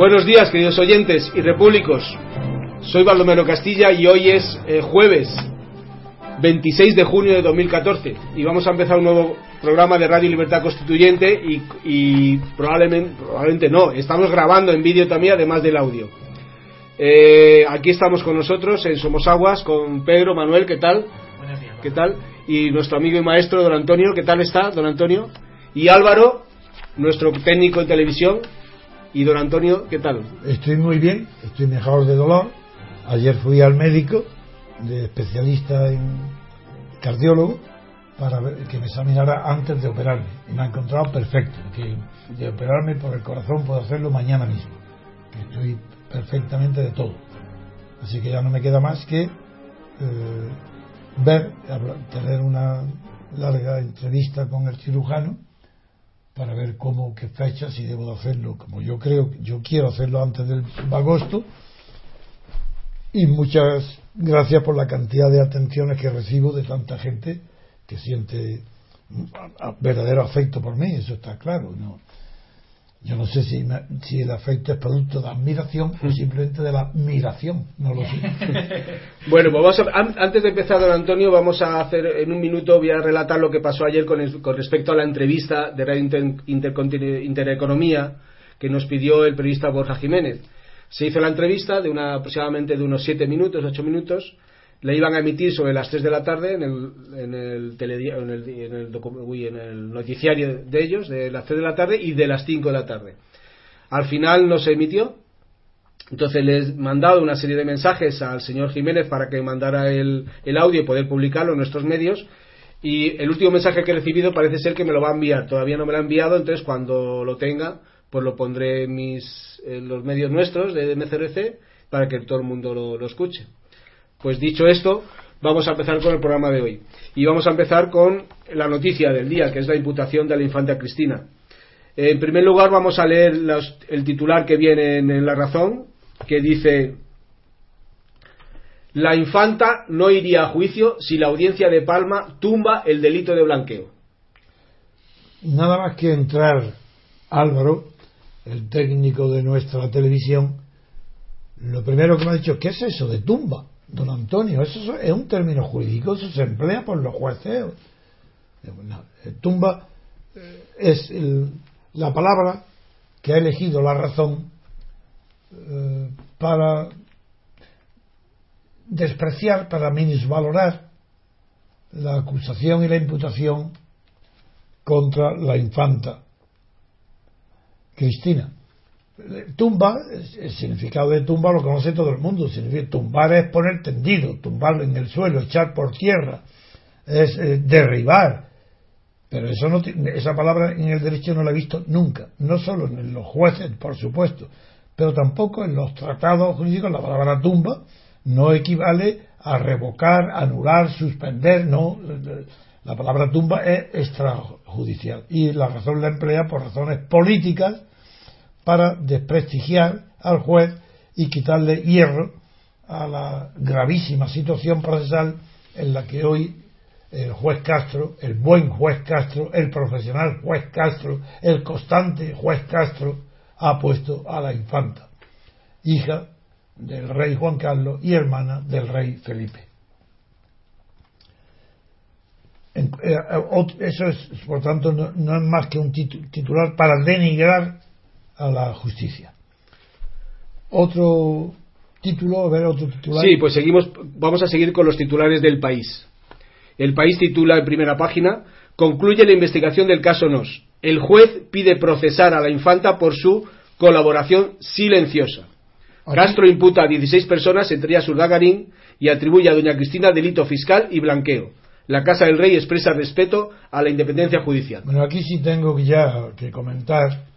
Buenos días, queridos oyentes y repúblicos. Soy Baldomero Castilla y hoy es eh, jueves 26 de junio de 2014 y vamos a empezar un nuevo programa de Radio Libertad Constituyente y, y probablemente, probablemente no, estamos grabando en vídeo también además del audio. Eh, aquí estamos con nosotros en Somos Aguas con Pedro, Manuel, ¿qué tal? Buenos días. ¿Qué tal? Y nuestro amigo y maestro don Antonio, ¿qué tal está don Antonio? Y Álvaro, nuestro técnico en televisión. Y don Antonio, ¿qué tal? Estoy muy bien, estoy mejor de dolor. Ayer fui al médico, de especialista en cardiólogo, para ver, que me examinara antes de operarme. Y me ha encontrado perfecto, que de operarme por el corazón puedo hacerlo mañana mismo. Que estoy perfectamente de todo. Así que ya no me queda más que eh, ver, tener una larga entrevista con el cirujano para ver cómo, qué fecha, si debo de hacerlo, como yo creo, yo quiero hacerlo antes del agosto. Y muchas gracias por la cantidad de atenciones que recibo de tanta gente que siente verdadero afecto por mí, eso está claro. ¿no? Yo no sé si, el afecto es producto de admiración o simplemente de la admiración, no lo sé. Bueno, pues vamos a- an- antes de empezar, don Antonio, vamos a hacer en un minuto, voy a relatar lo que pasó ayer con, el- con respecto a la entrevista de Radio Inter- Intercontin- Intereconomía que nos pidió el periodista Borja Jiménez. Se hizo la entrevista de una, aproximadamente de unos 7 minutos, 8 minutos. La iban a emitir sobre las 3 de la tarde en el, en el, teledi- en el, en el uy, en el noticiario de ellos, de las 3 de la tarde y de las 5 de la tarde. Al final no se emitió, entonces les he mandado una serie de mensajes al señor Jiménez para que mandara el, el audio y poder publicarlo en nuestros medios. Y el último mensaje que he recibido parece ser que me lo va a enviar. Todavía no me lo ha enviado, entonces cuando lo tenga, pues lo pondré en, mis, los medios nuestros de MCRC para que todo el mundo lo escuche. Pues dicho esto, vamos a empezar con el programa de hoy. Y vamos a empezar con la noticia del día, que es la imputación de la infanta Cristina. En primer lugar, vamos a leer el titular que viene en, en La Razón, que dice: La infanta no iría a juicio si la audiencia de Palma tumba el delito de blanqueo. Nada más que entrar Álvaro, el técnico de nuestra televisión, lo primero que me ha dicho, ¿qué es eso de tumba? Don Antonio, eso es un término jurídico, eso se emplea por los jueces. Eh, Tumba eh, es la palabra que ha elegido la razón eh, para despreciar, para minusvalorar la acusación y la imputación contra la infanta Cristina. Tumba, el significado de tumba lo conoce todo el mundo. Significa, tumbar es poner tendido, tumbarlo en el suelo, echar por tierra, es eh, derribar. Pero eso no, esa palabra en el derecho no la he visto nunca. No solo en los jueces, por supuesto, pero tampoco en los tratados jurídicos. La palabra tumba no equivale a revocar, anular, suspender. No, la palabra tumba es extrajudicial y la razón la emplea por razones políticas para desprestigiar al juez y quitarle hierro a la gravísima situación procesal en la que hoy el juez Castro, el buen juez Castro, el profesional juez Castro, el constante juez Castro ha puesto a la infanta, hija del rey Juan Carlos y hermana del rey Felipe. Eh, ot- Eso es, por tanto, no, no es más que un titu- titular para denigrar a la justicia. Otro título, a ver, otro titular. Sí, pues seguimos, vamos a seguir con los titulares del país. El país titula en primera página: Concluye la investigación del caso Nos. El juez pide procesar a la infanta por su colaboración silenciosa. Castro imputa a 16 personas, entre ellas Urdangarín, y atribuye a doña Cristina delito fiscal y blanqueo. La Casa del Rey expresa respeto a la independencia judicial. Bueno, aquí sí tengo ya que comentar.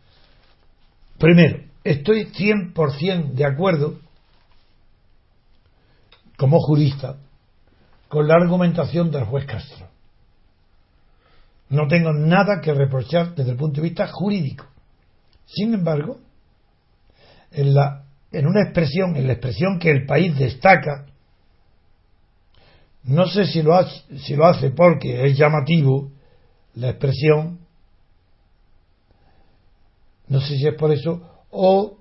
Primero, estoy 100% de acuerdo, como jurista, con la argumentación del juez Castro. No tengo nada que reprochar desde el punto de vista jurídico. Sin embargo, en, la, en una expresión, en la expresión que el país destaca, no sé si lo, hace, si lo hace porque es llamativo la expresión, no sé si es por eso, o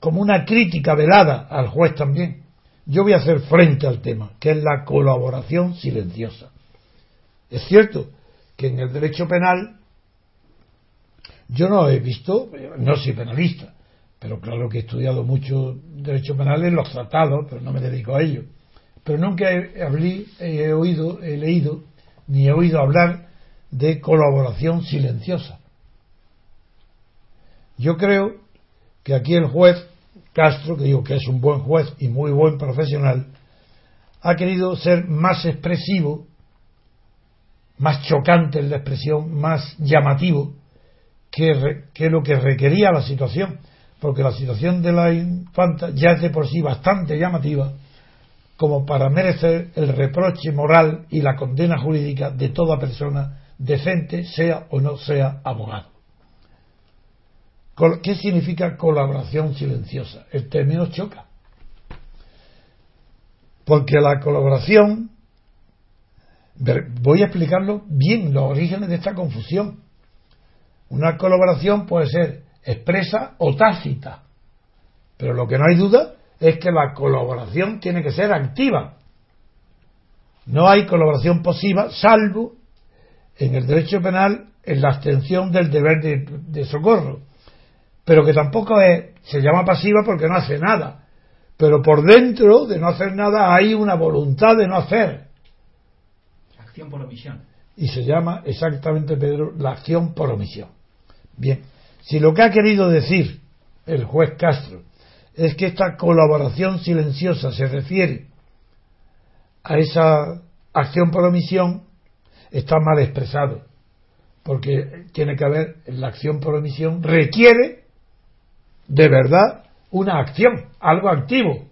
como una crítica velada al juez también, yo voy a hacer frente al tema, que es la colaboración silenciosa. Es cierto que en el derecho penal yo no he visto, no soy penalista, pero claro que he estudiado mucho derecho penal en los tratados, pero no me dedico a ello. Pero nunca he, he oído, he leído, ni he oído hablar de colaboración silenciosa. Yo creo que aquí el juez Castro, que digo que es un buen juez y muy buen profesional, ha querido ser más expresivo, más chocante en la expresión, más llamativo que, que lo que requería la situación, porque la situación de la infanta ya es de por sí bastante llamativa como para merecer el reproche moral y la condena jurídica de toda persona decente, sea o no sea abogado. ¿Qué significa colaboración silenciosa? El término choca. Porque la colaboración, voy a explicarlo bien, los orígenes de esta confusión. Una colaboración puede ser expresa o tácita, pero lo que no hay duda es que la colaboración tiene que ser activa. No hay colaboración pasiva, salvo en el derecho penal en la abstención del deber de socorro pero que tampoco es, se llama pasiva porque no hace nada. Pero por dentro de no hacer nada hay una voluntad de no hacer. Acción por omisión. Y se llama exactamente, Pedro, la acción por omisión. Bien, si lo que ha querido decir el juez Castro es que esta colaboración silenciosa se refiere a esa acción por omisión, está mal expresado. Porque tiene que haber, la acción por omisión requiere de verdad una acción, algo activo,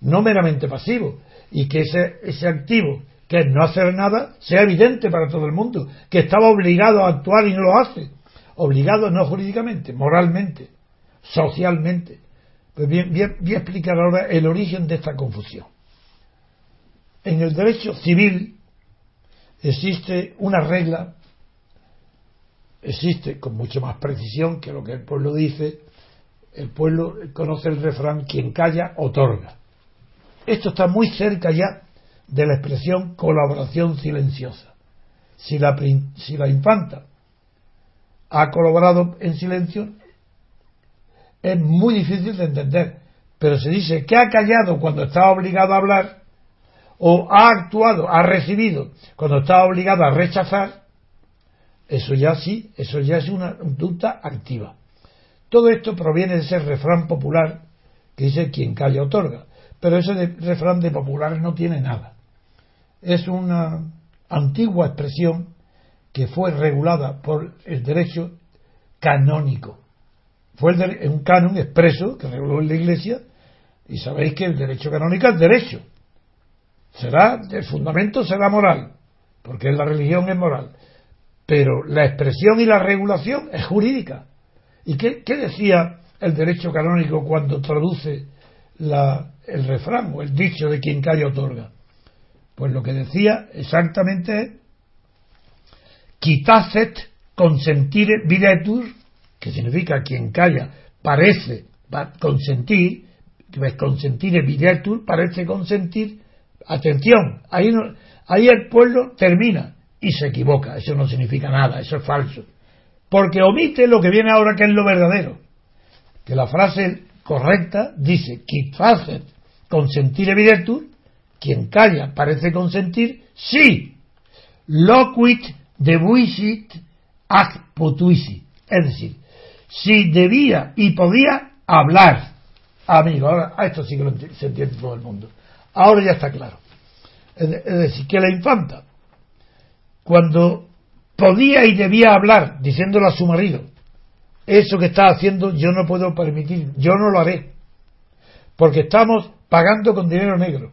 no meramente pasivo, y que ese, ese activo, que es no hacer nada, sea evidente para todo el mundo, que estaba obligado a actuar y no lo hace, obligado no jurídicamente, moralmente, socialmente. Pues bien, voy a explicar ahora el origen de esta confusión. En el derecho civil existe una regla, existe con mucho más precisión que lo que el pueblo dice, el pueblo conoce el refrán, quien calla, otorga. Esto está muy cerca ya de la expresión colaboración silenciosa. Si la, si la infanta ha colaborado en silencio, es muy difícil de entender. Pero se dice que ha callado cuando estaba obligado a hablar, o ha actuado, ha recibido cuando estaba obligado a rechazar, eso ya sí, eso ya es una conducta activa. Todo esto proviene de ese refrán popular que dice quien calla otorga. Pero ese refrán de populares no tiene nada. Es una antigua expresión que fue regulada por el derecho canónico. Fue un canon expreso que reguló en la Iglesia y sabéis que el derecho canónico es derecho. Será, el fundamento será moral, porque la religión es moral. Pero la expresión y la regulación es jurídica. ¿Y qué, decía el derecho canónico cuando traduce el refrán o el dicho de quien calla otorga? Pues lo que decía exactamente es quitacet consentire videtur, que significa quien calla parece consentir, consentire videtur parece consentir, atención, ahí, ahí el pueblo termina y se equivoca, eso no significa nada, eso es falso porque omite lo que viene ahora que es lo verdadero. Que la frase correcta dice, quien facet consentir evidentur, quien calla parece consentir, sí, loquit debuisit ac potuisi. Es decir, si debía y podía hablar. Amigo, ahora a esto sí que lo se entiende todo el mundo. Ahora ya está claro. Es decir, que la infanta, cuando podía y debía hablar diciéndolo a su marido, eso que está haciendo yo no puedo permitir, yo no lo haré, porque estamos pagando con dinero negro,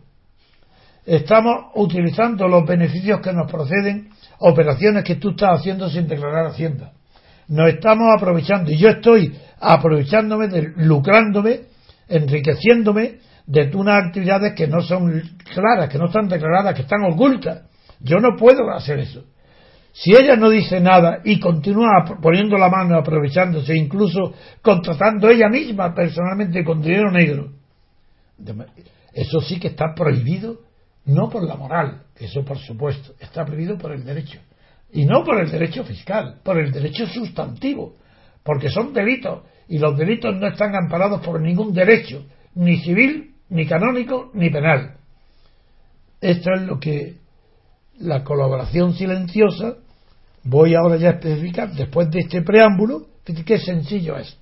estamos utilizando los beneficios que nos proceden, operaciones que tú estás haciendo sin declarar Hacienda, nos estamos aprovechando y yo estoy aprovechándome, de, lucrándome, enriqueciéndome de unas actividades que no son claras, que no están declaradas, que están ocultas. Yo no puedo hacer eso Si ella no dice nada y continúa poniendo la mano, aprovechándose, incluso contratando ella misma personalmente con dinero negro, eso sí que está prohibido, no por la moral, eso por supuesto, está prohibido por el derecho. Y no por el derecho fiscal, por el derecho sustantivo, porque son delitos y los delitos no están amparados por ningún derecho, ni civil, ni canónico, ni penal. Esto es lo que la colaboración silenciosa, voy ahora ya a especificar, después de este preámbulo, qué sencillo es.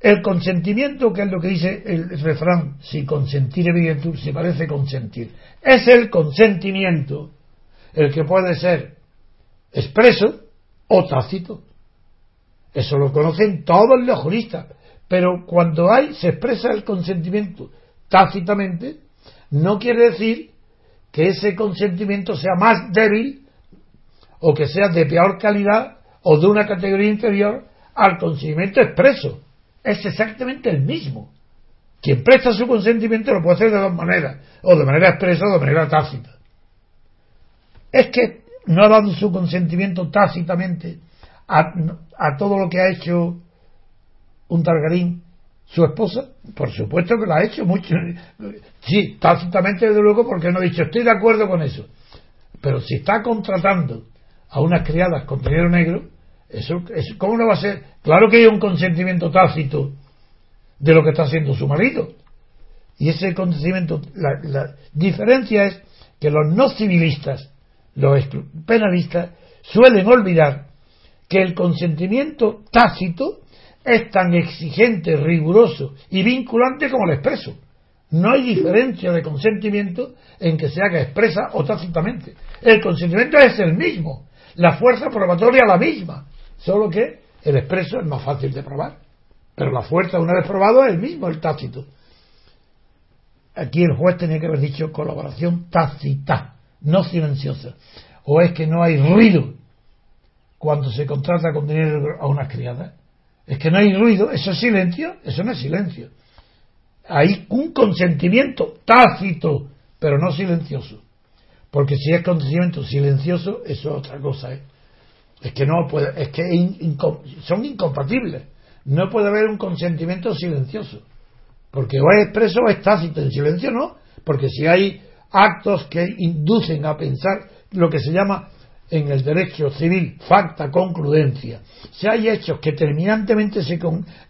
El consentimiento, que es lo que dice el refrán, si consentir evidente, si parece consentir, es el consentimiento el que puede ser expreso o tácito. Eso lo conocen todos los juristas. Pero cuando hay, se expresa el consentimiento tácitamente, no quiere decir que ese consentimiento sea más débil o que sea de peor calidad o de una categoría inferior al consentimiento expreso. Es exactamente el mismo. Quien presta su consentimiento lo puede hacer de dos maneras, o de manera expresa o de manera tácita. Es que no ha dado su consentimiento tácitamente a, todo lo que ha hecho un Targarín, su esposa? Por supuesto que lo ha hecho mucho. Sí, tácitamente desde luego porque no ha dicho estoy de acuerdo con eso. Pero si está contratando a unas criadas con dinero negro, eso, ¿cómo no va a ser? Claro que hay un consentimiento tácito de lo que está haciendo su marido. Y ese consentimiento, la diferencia es que los no civilistas los penalistas suelen olvidar que el consentimiento tácito es tan exigente, riguroso y vinculante como el expreso. No hay diferencia de consentimiento en que se haga expresa o tácitamente. El consentimiento es el mismo, la fuerza probatoria la misma, solo que el expreso es más fácil de probar. Pero la fuerza, una vez probado, es el mismo, el tácito. Aquí el juez tenía que haber dicho colaboración tácita no silenciosa. O es que no hay ruido cuando se contrata con dinero a una criada. Es que no hay ruido, eso es silencio, eso no es silencio. Hay un consentimiento tácito, pero no silencioso. Porque si es consentimiento silencioso, eso es otra cosa. ¿eh? Es que no puede, es que son incompatibles. No puede haber un consentimiento silencioso. Porque o es expreso o es tácito. En silencio no. Porque si hay actos que inducen a pensar lo que se llama en el derecho civil facta concludencia. Si hay hechos que terminantemente se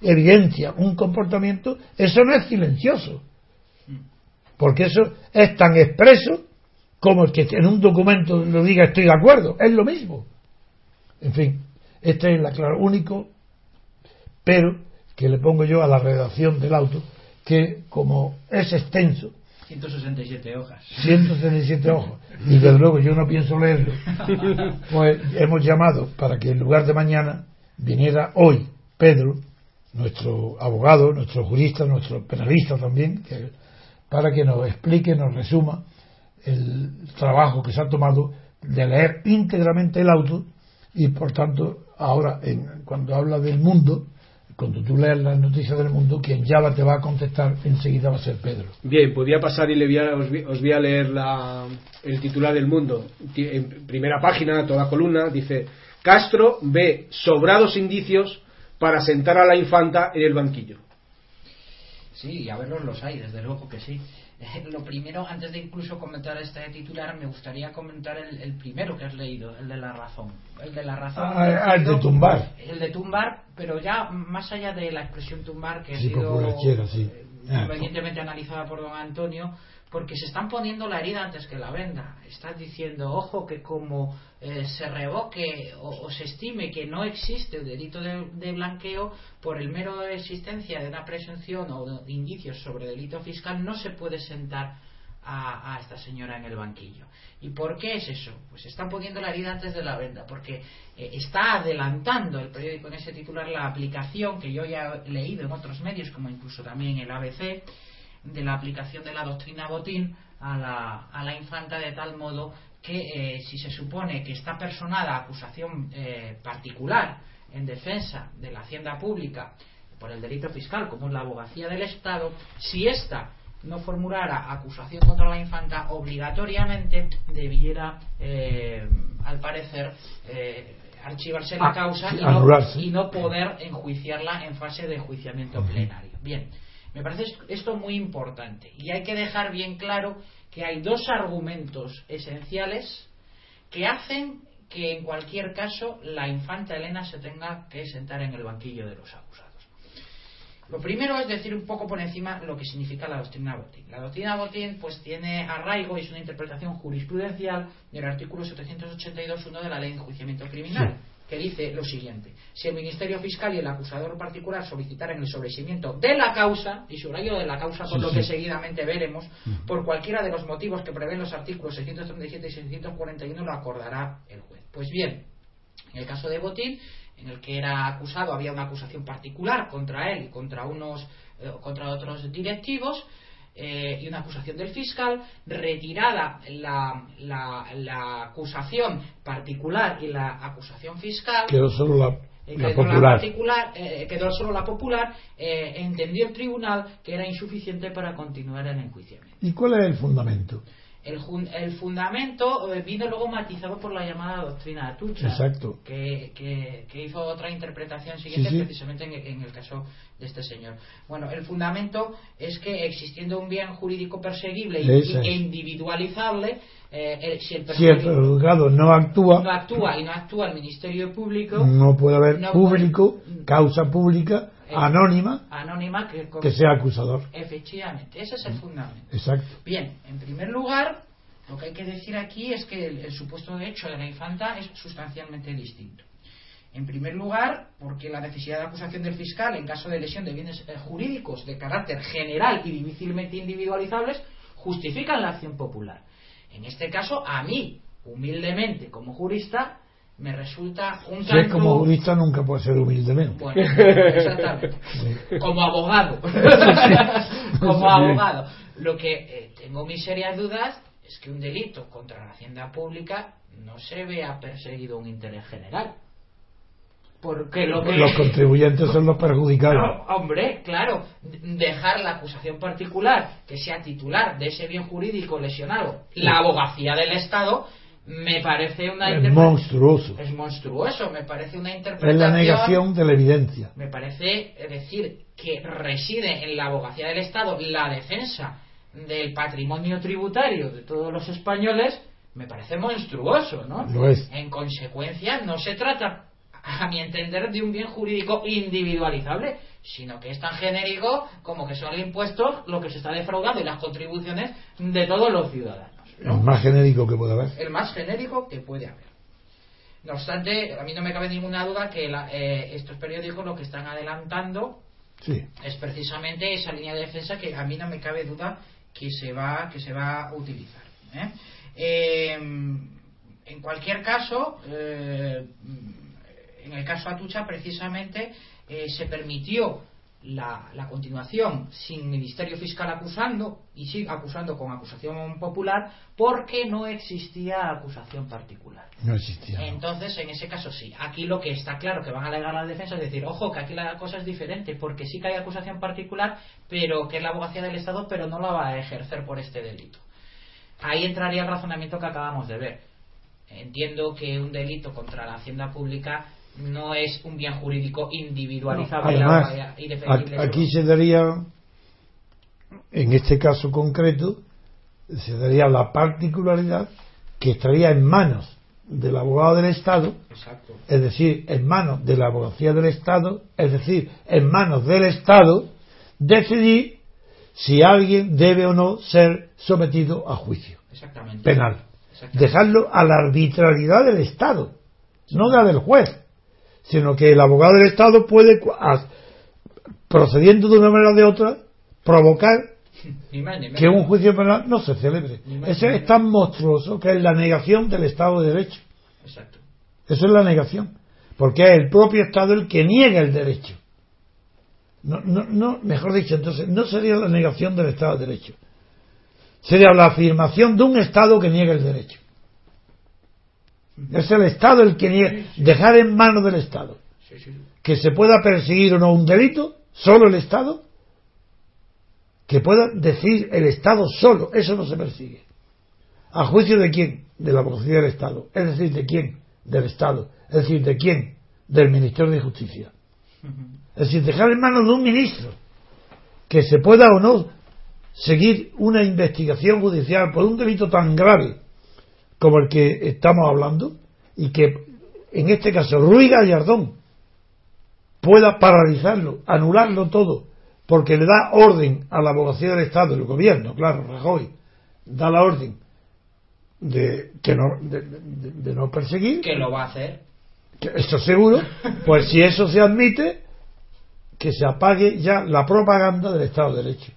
evidencia un comportamiento, eso no es silencioso. Porque eso es tan expreso como el que en un documento lo diga estoy de acuerdo. Es lo mismo. En fin, este es la claro único, pero que le pongo yo a la redacción del auto, que como es extenso 167 hojas. 167 hojas. Y desde luego yo no pienso leerlo. Pues hemos llamado para que en lugar de mañana viniera hoy Pedro, nuestro abogado, nuestro jurista, nuestro penalista también, para que nos explique, nos resuma el trabajo que se ha tomado de leer íntegramente el auto y por tanto ahora en, cuando habla del mundo cuando tú leas las noticias del mundo, quien ya te va a contestar enseguida va a ser Pedro. Bien, podría pasar y le os, voy a leer el titular del mundo. En primera página, toda columna, dice: Castro ve sobrados indicios para sentar a la infanta en el banquillo. Sí, a verlos los hay, desde luego que sí. lo primero, antes de incluso comentar este titular, me gustaría comentar el, primero que has leído, el de la razón. El de la razón. Ah, ah, el de tumbar. El de tumbar, pero ya más allá de la expresión tumbar, que ha sido convenientemente analizada por don Antonio, porque se están poniendo la herida antes que la venda. Estás diciendo, ojo, que como eh, se revoque o, se estime que no existe el delito de, blanqueo, por el mero existencia de una presunción o indicios sobre delito fiscal, no se puede sentar a, esta señora en el banquillo. ¿Y por qué es eso? Pues están poniendo la herida antes de la venda, porque eh, está adelantando el periódico en ese titular la aplicación que yo ya he leído en otros medios, como incluso también el ABC, de la aplicación de la doctrina Botín a la, a la infanta de tal modo que eh, si se supone que está personada acusación eh, particular en defensa de la hacienda pública por el delito fiscal, como es la abogacía del Estado, si ésta no formulara acusación contra la infanta, obligatoriamente debiera eh, al parecer, archivarse la Ah, causa sí, y, no, y no poder enjuiciarla en fase de enjuiciamiento plenario. Bien, me parece est- esto muy importante y hay que dejar bien claro que hay dos argumentos esenciales que hacen que en cualquier caso la infanta Elena se tenga que sentar en el banquillo de los acusados. Lo primero es decir un poco por encima lo que significa la doctrina Botín. La doctrina Botín pues tiene arraigo y es una interpretación jurisprudencial del artículo 782.1 de la Ley de Enjuiciamiento Criminal, que dice lo siguiente: si el Ministerio Fiscal y el acusador particular solicitaran el sobreseimiento de la causa, y subrayo de la causa por Sí, lo sí. que seguidamente veremos, por cualquiera de los motivos que prevén los artículos 637 y 641 lo acordará el juez. Pues bien, en el caso de Botín, en el que era acusado, había una acusación particular contra él y contra unos eh, contra otros directivos eh, y una acusación del fiscal, retirada la, la- la acusación particular y la acusación fiscal, Quedó solo la, eh, la quedó la popular. particular, eh, quedó solo la popular, eh, entendió el tribunal que era insuficiente para continuar el enjuiciamiento. ¿Y cuál es el fundamento? El, el fundamento eh, vino luego matizado por la llamada doctrina Atucha, Exacto. que, que- que hizo otra interpretación siguiente Sí, sí. precisamente en, en el caso de este señor. Bueno, el fundamento es que existiendo un bien jurídico perseguible Ese e individualizable, eh, el- si el Si el perseguido juzgado no actúa, no actúa y no actúa el Ministerio Público, no puede haber No público, puede- causa pública, anónima, anónima que, que sea acusador. efectivamente, ese es el fundamento. Exacto. Bien, en primer lugar, lo que hay que decir aquí es que el, el supuesto de hecho de la infanta es sustancialmente distinto. En primer lugar, porque la necesidad de acusación del fiscal en caso de lesión de bienes eh, jurídicos de carácter general y difícilmente individualizables justifican la acción popular. En este caso, a mí, humildemente, como jurista, me resulta un tanto... como jurista nunca puede ser humildemente. Bueno, exactamente. Como abogado. Como abogado. Lo que eh, tengo mis serias dudas es que un delito contra la hacienda pública no se vea perseguido un interés general. Porque lo que. Los contribuyentes son los perjudicados. Hombre, claro, dejar la acusación particular que sea titular de ese bien jurídico lesionado, la abogacía del Estado, me parece una Es monstruoso. Es monstruoso, me parece una interpretación. Es la negación de la evidencia. Me parece decir que reside en la abogacía del Estado la defensa del patrimonio tributario de todos los españoles, me parece monstruoso, ¿no? Lo es. En consecuencia, no se trata, a mi entender, de un bien jurídico individualizable, sino que es tan genérico como que son los impuestos lo que se está defraudando y las contribuciones de todos los ciudadanos. ¿No? El más genérico que puede haber. el más genérico que puede haber. No obstante, a mí no me cabe ninguna duda que la- eh, estos periódicos lo que están adelantando Sí. es precisamente esa línea de defensa que a mí no me cabe duda que se va que se va a utilizar. ¿eh? Eh, en cualquier caso, eh, en el caso Atucha precisamente se permitió la, la continuación sin ministerio fiscal acusando y sí acusando con acusación popular porque no existía acusación particular. No existía. Entonces, en ese caso sí. Aquí lo que está claro que van a alegar la defensa es decir, ojo, que aquí la cosa es diferente, porque sí que hay acusación particular, pero que es la abogacía del Estado, pero no la va a ejercer por este delito. Ahí entraría el razonamiento que acabamos de ver. Entiendo que un delito contra la hacienda pública no es un bien jurídico individualizable Además, y defendible. a- aquí se daría, en este caso concreto, se daría la particularidad que estaría en manos del abogado del Estado, Exacto. es decir, en manos de la abogacía del Estado, es decir, en manos del Estado, decidir si alguien debe o no ser sometido a juicio Exactamente. penal. Exactamente. Dejarlo a la arbitrariedad del Estado, no la del juez, sino que el abogado del Estado puede, procediendo de una manera o de otra, provocar Ni más ni menos. que un juicio penal no se celebre. Más menos. es tan monstruoso que es la negación del Estado de Derecho. Exacto. Eso es la negación. Porque es el propio Estado el que niega el derecho. No, no, no, mejor dicho, entonces, no sería la negación del Estado de Derecho. Sería la afirmación de un Estado que niega el derecho. Es el Estado el que niega. Dejar en manos del Estado que se pueda perseguir o no un delito, solo el Estado, que pueda decir el Estado solo, eso no se persigue. ¿A juicio de quién? De la abogacía del Estado. Es decir, ¿de quién? Del Estado. Es decir, ¿de quién? Del Ministerio de Justicia. Es decir, dejar en manos de un ministro que se pueda o no seguir una investigación judicial por un delito tan grave como el que estamos hablando y que en este caso Ruy Gallardón pueda paralizarlo, anularlo todo, porque le da orden a la abogacía del Estado, el gobierno, claro, Rajoy, da la orden de, que no, de, no perseguir. Que lo va a hacer. esto seguro, pues si eso se admite, que se apague ya la propaganda del Estado de Derecho.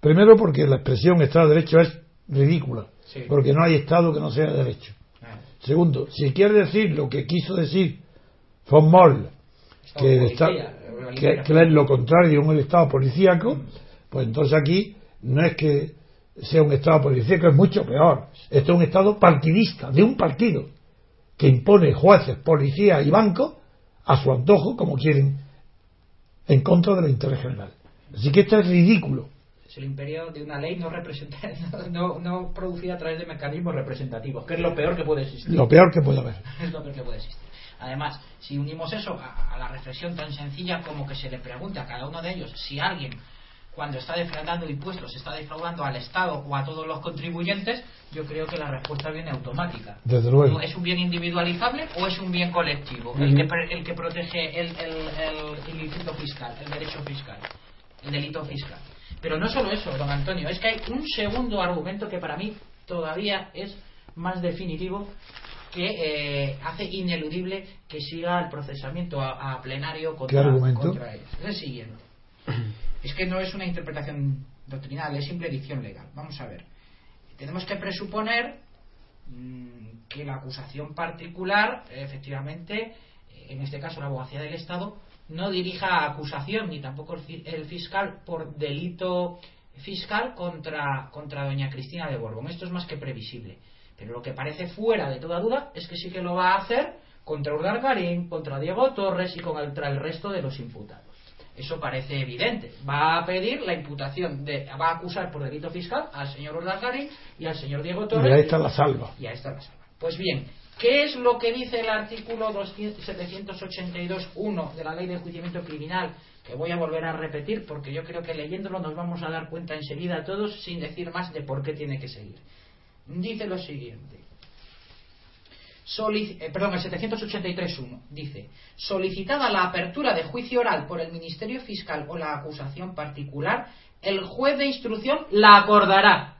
Primero porque la expresión Estado de Derecho es ridícula, porque no hay Estado que no sea de derecho. Ah. Segundo, si quiere decir lo que quiso decir von Moll, que, que, es lo contrario un Estado policíaco, pues entonces aquí no es que sea un Estado policíaco, es mucho peor. Esto es un Estado partidista, de un partido, que impone jueces, policías y bancos a su antojo, como quieren, en contra del interés general. Así que esto es ridículo. El imperio de una ley no, no, no producida a través de mecanismos representativos, que es lo peor que puede existir. Lo peor que puede haber. es lo peor que puede existir. Además, si unimos eso a, la reflexión tan sencilla como que se le pregunte a cada uno de ellos si alguien cuando está defraudando impuestos está defraudando al Estado o a todos los contribuyentes, yo creo que la respuesta viene automática. Desde luego. ¿Es un bien individualizable o es un bien colectivo? el, que, el, que, protege el, el, ilícito fiscal, el derecho fiscal, el delito fiscal. Pero no solo eso, don Antonio, es que hay un segundo argumento que para mí todavía es más definitivo que eh, hace ineludible que siga el procesamiento a, plenario contra, contra ellos. Es el siguiente. Es que no es una interpretación doctrinal, es simple dicción legal. Vamos a ver. Tenemos que presuponer mm, que la acusación particular, efectivamente, en este caso la abogacía del Estado, no dirija acusación ni tampoco el fiscal por delito fiscal contra, contra doña Cristina de Borbón. Esto es más que previsible. Pero lo que parece fuera de toda duda es que sí que lo va a hacer contra Urdar Garín, contra Diego Torres y contra el resto de los imputados. Eso parece evidente. Va a pedir la imputación, de, va a acusar por delito fiscal al señor Urdar Garín y al señor Diego Torres. Y ahí está la salva. Y ahí está la salva. Pues bien, ¿qué es lo que dice el artículo 782.1 de la Ley de Enjuiciamiento Criminal? Que voy a volver a repetir porque yo creo que leyéndolo nos vamos a dar cuenta enseguida todos sin decir más de por qué tiene que seguir dice lo siguiente. Eh, perdón, el 783.1 dice, solicitada la apertura de juicio oral por el Ministerio Fiscal o la acusación particular, el juez de instrucción la acordará.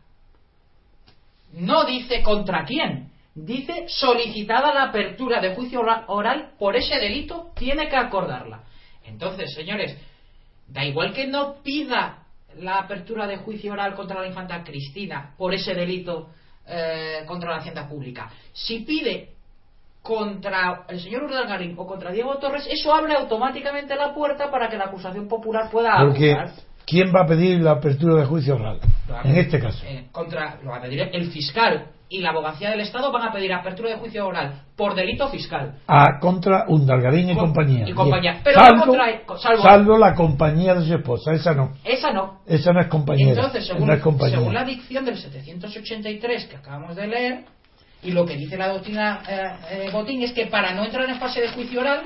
No dice contra quién, dice solicitada la apertura de juicio oral por ese delito, tiene que acordarla. Entonces, señores, da igual que no pida la apertura de juicio oral contra la infanta Cristina por ese delito, eh, contra la hacienda pública. Si pide contra el señor Garín o contra Diego Torres, eso abre automáticamente la puerta para que la acusación popular pueda Porque ¿quién va a pedir la apertura de juicio oral? En este caso. Eh, contra, lo va a pedir el fiscal y la abogacía del Estado van a pedir apertura de juicio oral por delito fiscal. A contra Undalgarín y compañía. Y compañía. Pero salvo, contra, salvo, la compañía de su esposa, esa no. Esa no. Esa no es compañera. Entonces, según, según la dicción del 783 que acabamos de leer, y lo que dice la doctrina eh, eh, Botín es que para no entrar en fase de juicio oral,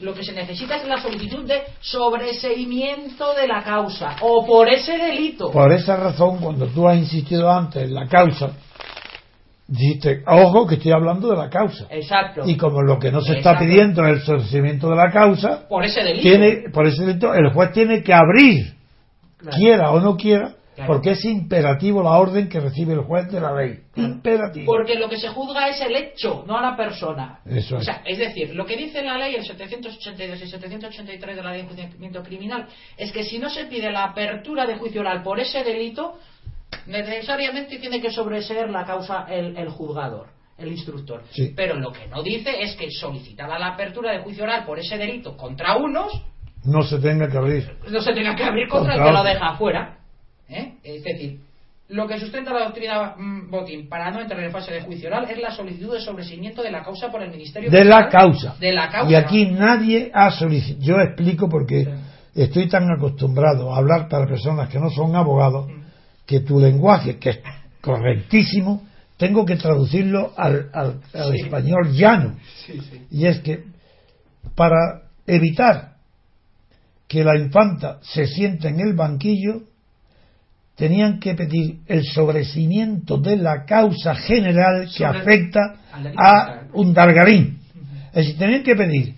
lo que se necesita es la solicitud de sobreseimiento de la causa o por ese delito. Por esa razón, cuando tú has insistido antes en la causa, Dijiste, ojo, que estoy hablando de la causa. Exacto. Y como lo que no se está pidiendo es el sostenimiento de la causa, por ese delito, tiene, por ese delito el juez tiene que abrir, quiera o no quiera, porque es imperativo la orden que recibe el juez de la ley. Imperativo. Porque lo que se juzga es el hecho, no a la persona. Eso es. O sea, es decir, lo que dice la ley, el 782 y 783 de la ley de enjuiciamiento criminal, es que si no se pide la apertura de juicio oral por ese delito, necesariamente tiene que sobreseer la causa el, juzgador, el instructor. Pero lo que no dice es que solicitada la apertura de juicio oral por ese delito contra unos, no se tenga que abrir. No se tenga que abrir contra, el que lo deja afuera. ¿eh? Es decir, lo que sustenta la doctrina mm, Botín para no entrar en fase de juicio oral es la solicitud de sobreseimiento de la causa por el Ministerio de la causa. De la causa. Y aquí nadie ha solicitado. Yo explico porque estoy tan acostumbrado a hablar para personas que no son abogados. Mm que tu lenguaje, que es correctísimo, tengo que traducirlo al, español llano. Y es que para evitar que la infanta se siente en el banquillo, tenían que pedir el sobrecimiento de la causa general que afecta a un dargarín. Es decir, tenían que pedir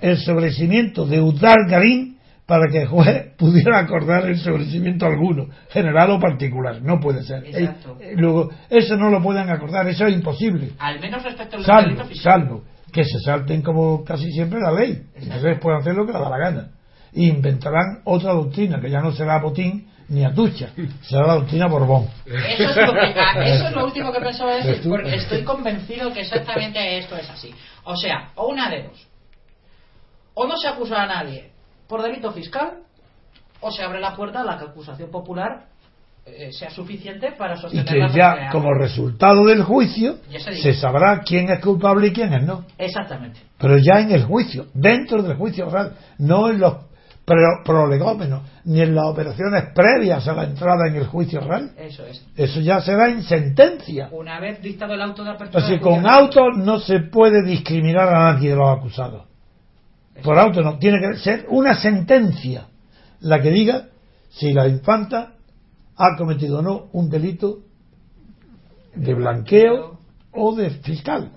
el sobrecimiento de Udalgarín para que el juez pudiera acordar el sobrecimiento alguno, general o particular. No puede ser. Eh, eh, luego, eso no lo pueden acordar, eso es imposible. Al menos respecto al salvo, salvo que se salten como casi siempre la ley. Entonces pueden hacer lo que les da la gana. E inventarán otra doctrina, que ya no será botín ni atucha, será la doctrina Borbón. Eso es, lo ah, eso es lo último que pensaba decir, porque estoy convencido que exactamente esto es así. O sea, o una de dos o no se acusa a nadie por delito fiscal, o se abre la puerta a la que acusación popular eh, sea suficiente para sostener y que ya como resultado del juicio se sabrá quién es culpable y quién es no. Exactamente. Pero ya en el juicio dentro del juicio oral no en los prolegómenos ni en las operaciones previas a la entrada en el juicio oral. Eso es. Eso ya será en sentencia. Una vez dictado el auto de apertura así con auto no se puede discriminar a nadie de los acusados por auto no, tiene que ser una sentencia la que diga si la infanta ha cometido o no un delito de blanqueo o de fiscal.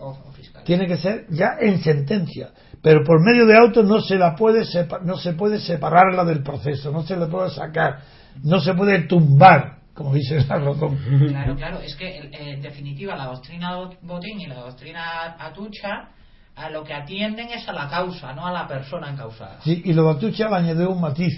Tiene que ser ya en sentencia. Pero por medio de auto no se la puede no se puede separarla del proceso, no se le puede sacar, no se puede tumbar, como dice la razón. Claro, claro, es que en definitiva la doctrina Botín y la doctrina Atucha a lo que atienden es a la causa, no a la persona encausada. Sí, y lo de Atucha le añadió un matiz.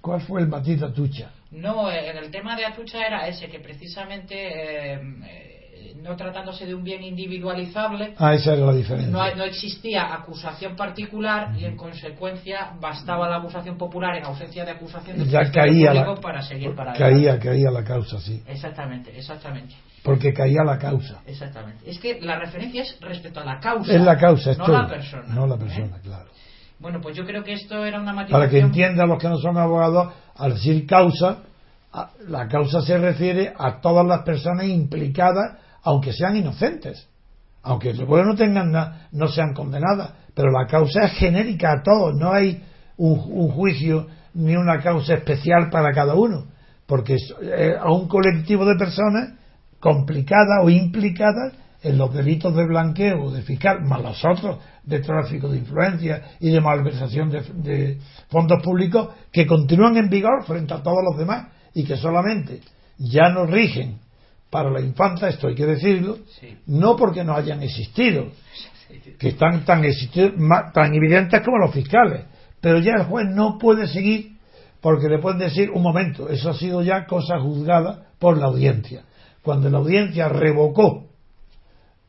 ¿Cuál fue el matiz de Atucha? No, eh, el tema de Atucha era ese, que precisamente eh, eh, no tratándose de un bien individualizable, ah, esa era la diferencia. No, existía acusación particular y en consecuencia bastaba la acusación popular en ausencia de acusación de ya caía para seguir para caía, caía la causa, sí. Exactamente, exactamente porque caía la causa. Exactamente. Es que la referencia es respecto a la causa. Es la causa, es no la persona. No la persona, claro. Bueno, pues yo creo que esto era una matización... Para que entiendan los que no son abogados, al decir causa, la causa se refiere a todas las personas implicadas, aunque sean inocentes. Aunque luego no tengan no sean condenadas. Pero la causa es genérica a todos. No hay un, juicio ni una causa especial para cada uno. Porque a un colectivo de personas complicada o implicada en los delitos de blanqueo de fiscal, más los otros de tráfico de influencia y de malversación de, fondos públicos que continúan en vigor frente a todos los demás y que solamente ya no rigen para la infanta, esto hay que decirlo, no porque no hayan existido, que están tan, tan evidentes como los fiscales, pero ya el juez no puede seguir porque le pueden decir un momento, eso ha sido ya cosa juzgada por la audiencia cuando la audiencia revocó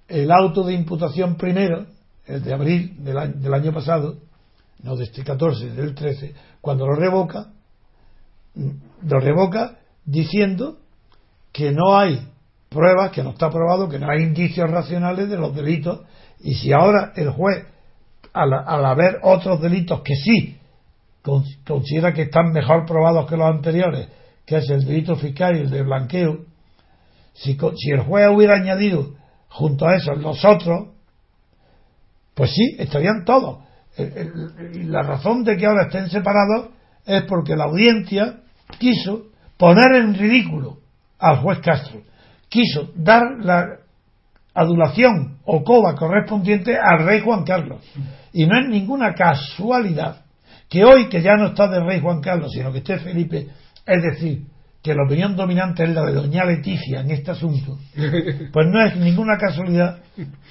el auto de imputación primero, el de abril del año, pasado, no de este 14, del 13, cuando lo revoca, lo revoca diciendo que no hay pruebas, que no está probado, que no hay indicios racionales de los delitos, y si ahora el juez, al, al haber otros delitos que sí considera que están mejor probados que los anteriores, que es el delito fiscal y el de blanqueo, si, el juez hubiera añadido junto a eso los otros, pues sí, estarían todos. Y la razón de que ahora estén separados es porque la audiencia quiso poner en ridículo al juez Castro. Quiso dar la adulación o coba correspondiente al rey Juan Carlos. Y no es ninguna casualidad que hoy, que ya no está del rey Juan Carlos, sino que esté Felipe, es decir, que la opinión dominante es la de doña Leticia en este asunto, pues no es ninguna casualidad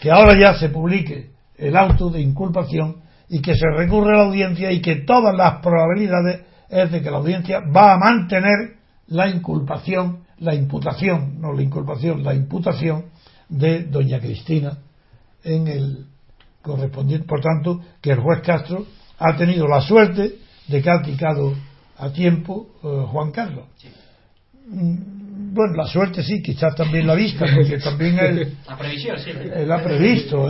que ahora ya se publique el auto de inculpación y que se recurre a la audiencia y que todas las probabilidades es de que la audiencia va a mantener la inculpación, la imputación, no la inculpación, la imputación de doña Cristina en el correspondiente. Por tanto, que el juez Castro ha tenido la suerte de que ha aplicado a tiempo eh, Juan Carlos. Mm, bueno, la suerte sí, quizás también la vista, porque también él, la previsión, sí. él ha previsto,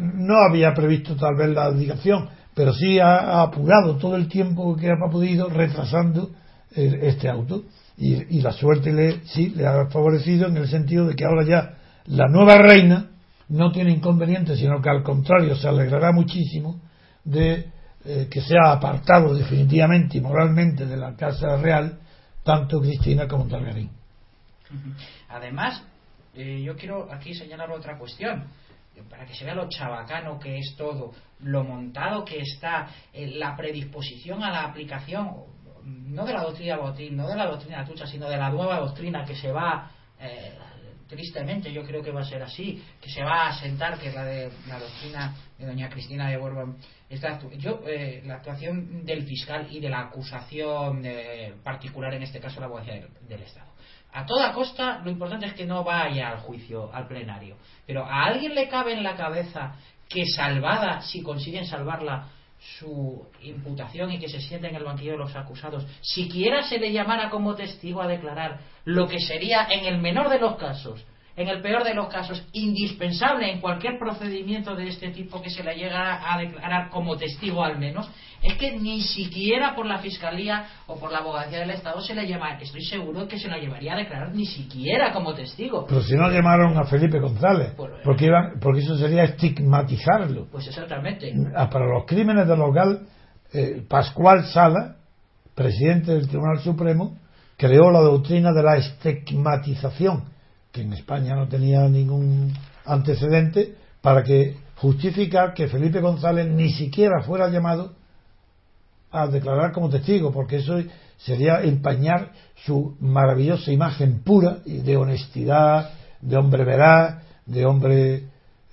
no había previsto tal vez la dedicación, pero sí ha, apurado todo el tiempo que ha podido retrasando este auto y, la suerte le, sí le ha favorecido en el sentido de que ahora ya la nueva reina no tiene inconveniente, sino que al contrario se alegrará muchísimo de eh, que sea apartado definitivamente y moralmente de la Casa Real tanto Cristina como Targaryen. Además, eh, yo quiero aquí señalar otra cuestión para que se vea lo chabacano que es todo, lo montado que está, eh, la predisposición a la aplicación, no de la doctrina Botín, no de la doctrina Tucha, sino de la nueva doctrina que se va tristemente yo creo que va a ser así, que se va a sentar, que es la de la doctrina de doña Cristina de Borbón. yo, eh, la actuación del fiscal y de la acusación eh, particular, en este caso la abogacía del, Estado. A toda costa, lo importante es que no vaya al juicio, al plenario. Pero a alguien le cabe en la cabeza que salvada, si consiguen salvarla, su imputación y que se siente en el banquillo de los acusados, siquiera se le llamara como testigo a declarar lo que sería en el menor de los casos en el peor de los casos, indispensable en cualquier procedimiento de este tipo que se le llega a declarar como testigo al menos, es que ni siquiera por la Fiscalía o por la Abogacía del Estado se le llama, estoy seguro que se lo llevaría a declarar ni siquiera como testigo. Pero si no llamaron a Felipe González, porque, porque eso sería estigmatizarlo. Pues exactamente. Ah, para los crímenes de local, eh, Pascual Sala, presidente del Tribunal Supremo, creó la doctrina de la estigmatización que en España no tenía ningún antecedente, para que justificar que Felipe González ni siquiera fuera llamado a declarar como testigo, porque eso sería empañar su maravillosa imagen pura y de honestidad, de hombre veraz, de hombre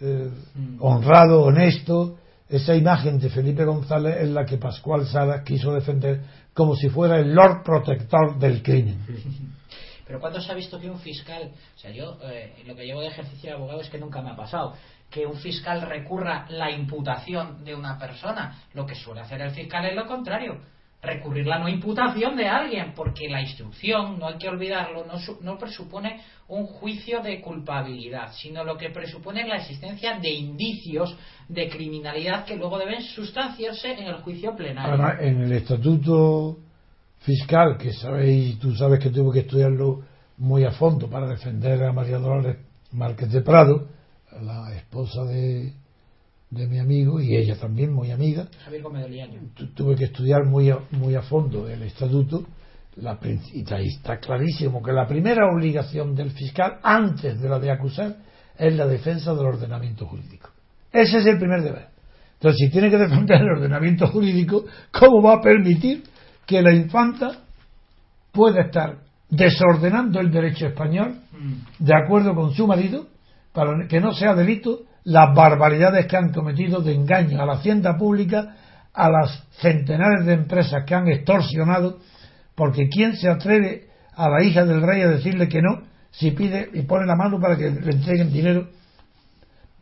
eh, mm. honrado, honesto. Esa imagen de Felipe González es la que Pascual Salas quiso defender como si fuera el Lord Protector del crimen. Pero ¿cuándo se ha visto que un fiscal, o sea, yo eh, lo que llevo de ejercicio de abogado es que nunca me ha pasado, que un fiscal recurra la imputación de una persona? Lo que suele hacer el fiscal es lo contrario, recurrir la no imputación de alguien, porque la instrucción, no hay que olvidarlo, no, no presupone un juicio de culpabilidad, sino lo que presupone la existencia de indicios de criminalidad que luego deben sustanciarse en el juicio plenario. En el estatuto fiscal, que sabéis, tú sabes que tuve que estudiarlo muy a fondo para defender a María Dolores Márquez de Prado, la esposa de, de mi amigo y ella también muy amiga. Tuve que estudiar muy a, muy a fondo el estatuto la, y está clarísimo que la primera obligación del fiscal antes de la de acusar es la defensa del ordenamiento jurídico. Ese es el primer deber. Entonces, si tiene que defender el ordenamiento jurídico, ¿cómo va a permitir que la infanta puede estar desordenando el derecho español mm. de acuerdo con su marido para que no sea delito las barbaridades que han cometido de engaño a la hacienda pública a las centenares de empresas que han extorsionado porque quién se atreve a la hija del rey a decirle que no si pide y pone la mano para que le entreguen dinero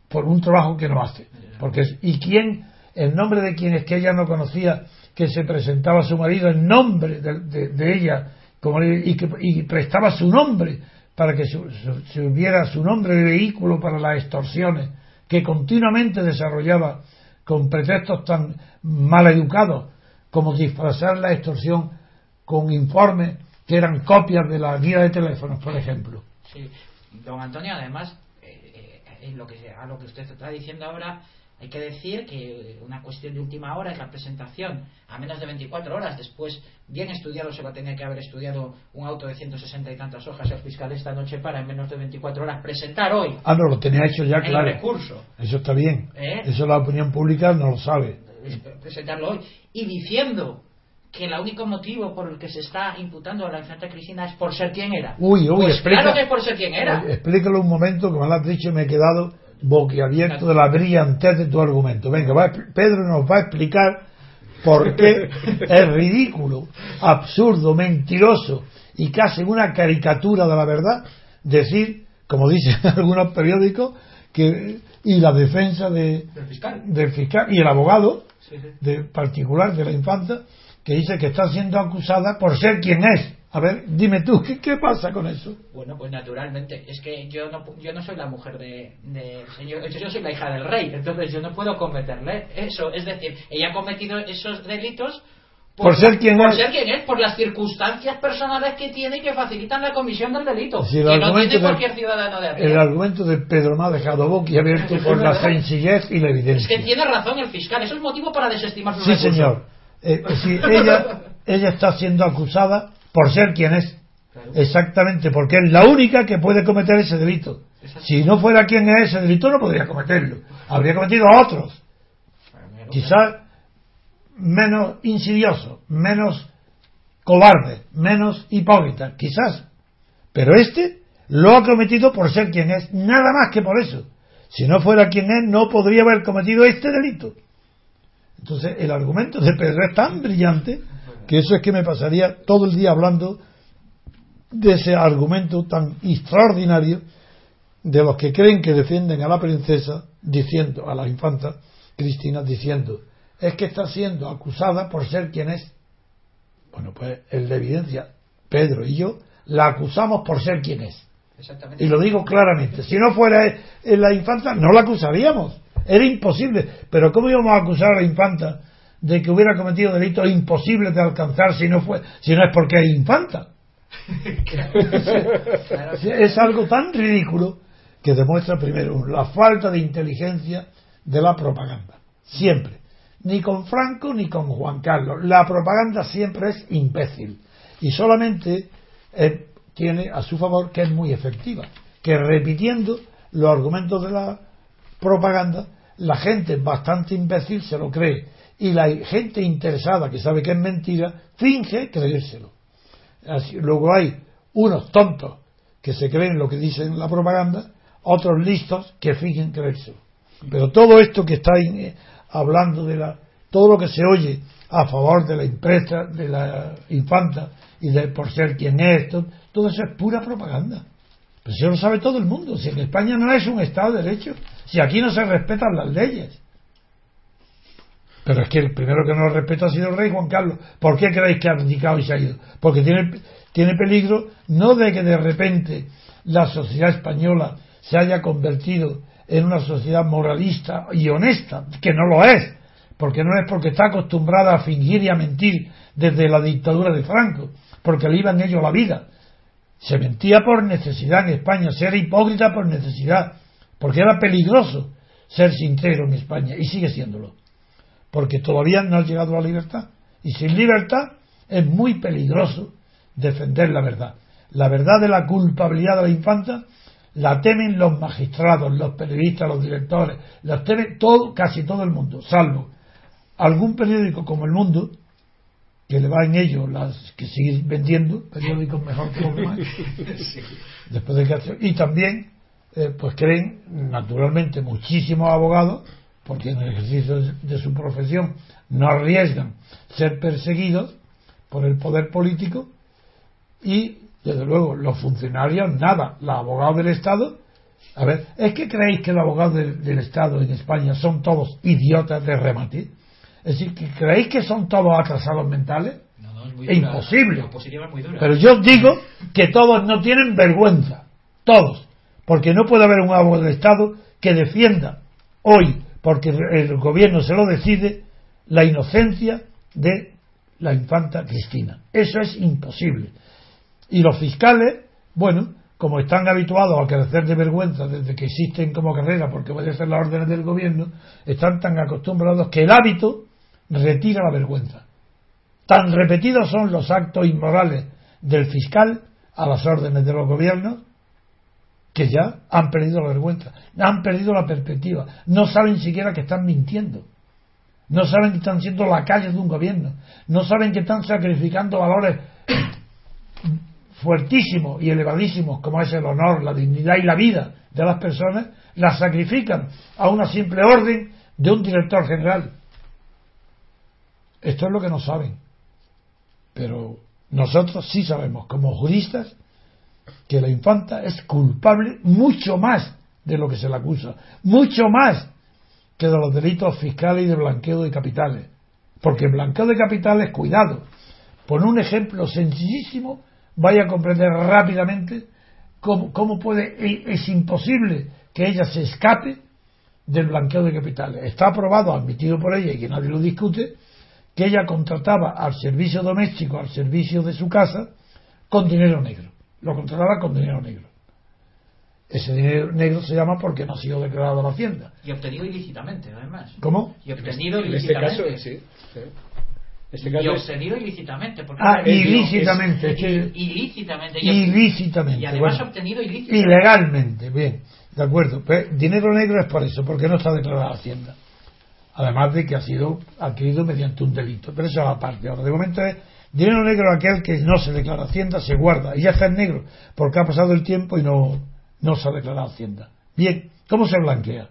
por un trabajo que no hace porque y quién en nombre de quienes que ella no conocía que se presentaba a su marido en nombre de, ella como, y, que, prestaba su nombre para que se hubiera su nombre de vehículo para las extorsiones que continuamente desarrollaba con pretextos tan mal educados como disfrazar la extorsión con informes que eran copias de la guía de teléfonos, por ejemplo. Sí, don Antonio, además, eh, eh, en lo que, a lo que usted está diciendo ahora, hay que decir que una cuestión de última hora es la presentación a menos de 24 horas después, bien estudiado, se va a tener que haber estudiado un auto de 160 y tantas hojas el fiscal esta noche para en menos de 24 horas presentar hoy. Ah, no, lo tenía hecho ya, claro. recurso. Eso está bien. ¿Eh? Eso la opinión pública no lo sabe. Presentarlo hoy. Y diciendo que el único motivo por el que se está imputando a la infanta Cristina es por ser quien era. Uy, uy, pues claro que es por ser quien era. Explícalo un momento, que me lo has dicho y me he quedado boquiabierto de la brillantez de tu argumento. Venga, Pedro nos va a explicar por qué es ridículo, absurdo, mentiroso y casi una caricatura de la verdad decir, como dicen algunos periódicos, que y la defensa de, del, fiscal. y el abogado de particular de la infanta que dice que está siendo acusada por ser quien es a ver, dime tú, ¿qué, pasa con eso? Bueno, pues naturalmente, es que yo no, yo no soy la mujer de, señor, yo soy la hija del rey, entonces yo no puedo cometerle eso. Es decir, ella ha cometido esos delitos por, ser quien por es. ser quien es, por las circunstancias personales que tiene y que facilitan la comisión del delito. Si que no tiene de- cualquier ciudadano de a pie. El argumento de Pedro me ha dejado boquiabierto por la sencillez y la Es evidencia. que tiene razón el fiscal, eso es motivo para desestimar sus Sí, recursos. señor. Eh, sí, ella, ella está siendo acusada por ser quien es. Exactamente, porque es la única que puede cometer ese delito. Si no fuera quien es ese delito, no podría cometerlo. Habría cometido a otros. Quizás menos insidiosos, menos cobardes, menos hipócritas, quizás. Pero este lo ha cometido por ser quien es, nada más que por eso. Si no fuera quien es, no podría haber cometido este delito. Entonces, el argumento de Pedro es tan brillante que eso es que me pasaría todo el día hablando de ese argumento tan extraordinario de los que creen que defienden a la princesa diciendo, a la infanta Cristina diciendo, es que está siendo acusada por ser quien es. Bueno, pues el de evidencia, Pedro y yo, la acusamos por ser quien es. Exactamente. Y lo digo claramente. Si no fuera la infanta, no la acusaríamos. Era imposible. Pero ¿cómo íbamos a acusar a la infanta de que hubiera cometido delitos imposibles de alcanzar si no, fue, si no es porque es infanta? Es algo tan ridículo que demuestra primero la falta de inteligencia de la propaganda. Siempre. Ni con Franco ni con Juan Carlos. La propaganda siempre es imbécil. Y solamente eh, tiene a su favor que es muy efectiva. Que repitiendo los argumentos de la propaganda, la gente bastante imbécil se lo cree. Y la gente interesada que sabe que es mentira, finge creérselo. Luego hay unos tontos que se creen lo que dicen la propaganda, otros listos que fingen creérselo. Pero todo esto que está eh, hablando de la, todo lo que se oye a favor de la impresa, de la infanta y de por ser quien es, to- todo, eso es pura propaganda. Pero eso lo sabe todo el mundo. Si en España no es un Estado de Derecho, si aquí no se respetan las leyes. Pero es que el primero que no lo respeta ha sido el rey Juan Carlos. ¿Por qué creéis que ha abdicado y se ha ido? Porque tiene, tiene peligro no de que de repente la sociedad española se haya convertido en una sociedad moralista y honesta, que no lo es, porque no es porque está acostumbrada a fingir y a mentir desde la dictadura de Franco, porque le iban ellos la vida. Se mentía por necesidad en España, ser hipócrita por necesidad, porque era peligroso ser sincero en España y sigue siéndolo porque todavía no ha llegado a la libertad. Y sin libertad es muy peligroso defender la verdad. La verdad de la culpabilidad de la infanta la temen los magistrados, los periodistas, los directores, la teme todo, casi todo el mundo, salvo algún periódico como El Mundo, que le va en ello las que sigue vendiendo periódicos mejor que los demás después de que y también eh, pues creen naturalmente muchísimos abogados porque en el ejercicio de- su profesión no arriesgan ser perseguidos por el poder político y desde luego los funcionarios nada los abogados del Estado a ver es que creéis que los abogados del, del Estado en España son todos idiotas de remate es decir que creéis que son todos atrasados mentales No, no, es muy dura. imposible. La oposición es muy dura. pero yo os digo que todos no tienen vergüenza. Todos. Porque no puede haber un abogado del Estado que defienda hoy, porque el gobierno se lo decide, la inocencia de la infanta Cristina. Eso es imposible. Y los fiscales, bueno, como están habituados a carecer de vergüenza desde que existen como carrera porque obedecen las órdenes del gobierno, están tan acostumbrados que el hábito retira la vergüenza. Tan repetidos son los actos inmorales del fiscal a las órdenes de los gobiernos que ya han perdido la vergüenza, han perdido la perspectiva, no saben siquiera que están mintiendo, no saben que están siendo lacayos de un gobierno, no saben que están sacrificando valores fuertísimos y elevadísimos como es el honor, la dignidad y la vida de las personas, las sacrifican a una simple orden de un director general. Esto es lo que no saben. Pero nosotros sí sabemos, como juristas, que la infanta es culpable mucho más de lo que se le acusa, mucho más que de los delitos fiscales y de blanqueo de capitales. Porque el blanqueo de capitales, cuidado, por un ejemplo sencillísimo, vaya a comprender rápidamente cómo, cómo puede, es imposible que ella se escape del blanqueo de capitales. Está aprobado, admitido por ella y que nadie lo discute, que ella contrataba al servicio doméstico, al servicio de su casa, con dinero negro. Lo contrataba con dinero negro. Ese dinero negro se llama porque no ha sido declarado a la Hacienda. Y obtenido ilícitamente, además. ¿Cómo? Y obtenido En este ilícitamente. caso, sí. sí. En este y caso es- obtenido ilícitamente. Porque Ah, ilícitamente. es ilícitamente. Y, ilícitamente. y además bueno. obtenido ilícitamente. Ilegalmente, bien, de acuerdo. Pues, dinero negro es por eso, porque no está declarado a la Hacienda. Además de que ha sido adquirido mediante un delito. Pero eso es aparte. Ahora, de momento es dinero negro aquel que no se declara Hacienda, se guarda. Y ya está en negro, porque ha pasado el tiempo y no, no se ha declarado Hacienda. Bien, ¿cómo se blanquea?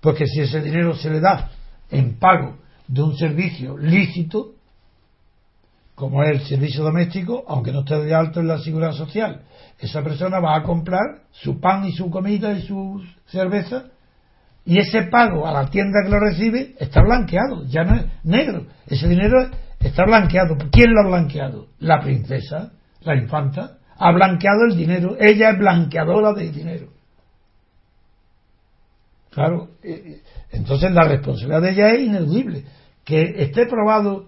Pues que si ese dinero se le da en pago de un servicio lícito, como es el servicio doméstico, aunque no esté de alto en la seguridad social, esa persona va a comprar su pan y su comida y su cerveza y ese pago a la tienda que lo recibe está blanqueado, ya no es negro. Ese dinero está blanqueado. ¿Quién lo ha blanqueado? La princesa, la infanta, ha blanqueado el dinero. Ella es blanqueadora de dinero. Claro, eh, eh, entonces la responsabilidad de ella es ineludible. Que esté probado,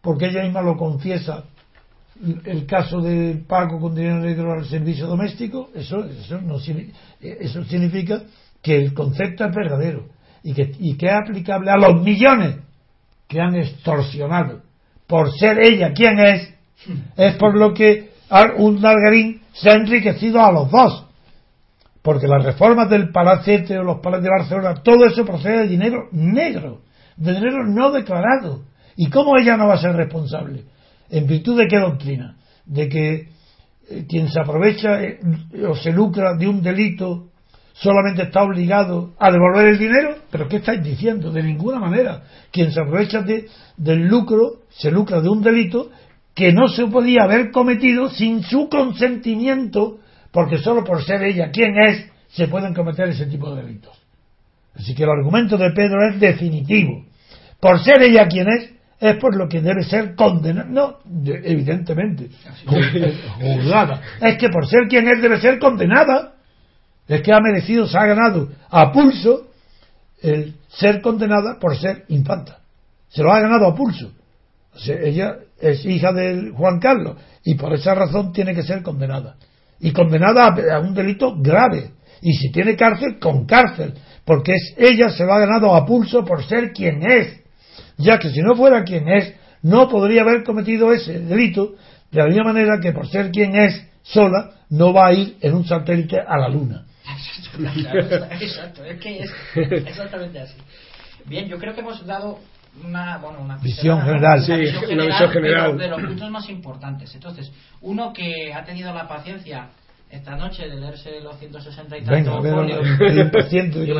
porque ella misma lo confiesa, el caso del pago con dinero negro al servicio doméstico, eso, eso, no, eh, eso significa que el concepto es verdadero y que, y que es aplicable a los millones que han extorsionado por ser ella quien es, es por lo que un Margarín se ha enriquecido a los dos. Porque las reformas del Palacete o los Palais de Barcelona, todo eso procede de dinero negro, de dinero no declarado. ¿Y cómo ella no va a ser responsable? ¿En virtud de qué doctrina? De que eh, quien se aprovecha eh, o se lucra de un delito solamente está obligado a devolver el dinero, pero ¿qué estáis diciendo? De ninguna manera. Quien se aprovecha de- del lucro, se lucra de un delito que no se podía haber cometido sin su consentimiento, porque solo por ser ella quien es, se pueden cometer ese tipo de delitos. Así que el argumento de Pedro es definitivo. Por ser ella quien es, es por lo que debe ser condenada. No, de- evidentemente, ju- juzgada. Es que por ser quien es debe ser condenada. Es que ha merecido, se ha ganado a pulso el ser condenada por ser infanta. Se lo ha ganado a pulso. Ella es hija de Juan Carlos y por esa razón tiene que ser condenada. Y condenada a, a un delito grave. Y si tiene cárcel, con cárcel. Porque es, ella se lo ha ganado a pulso por ser quien es. Ya que si no fuera quien es, no podría haber cometido ese delito de la misma manera que por ser quien es sola, no va a ir en un satélite a la luna. Exacto, exacto, es que es exactamente así. Bien, yo creo que hemos dado una, bueno, una Visión general. una visión general. De, los puntos más importantes. Entonces, uno que ha tenido la paciencia esta noche de leerse los 160 y tantos folios, y,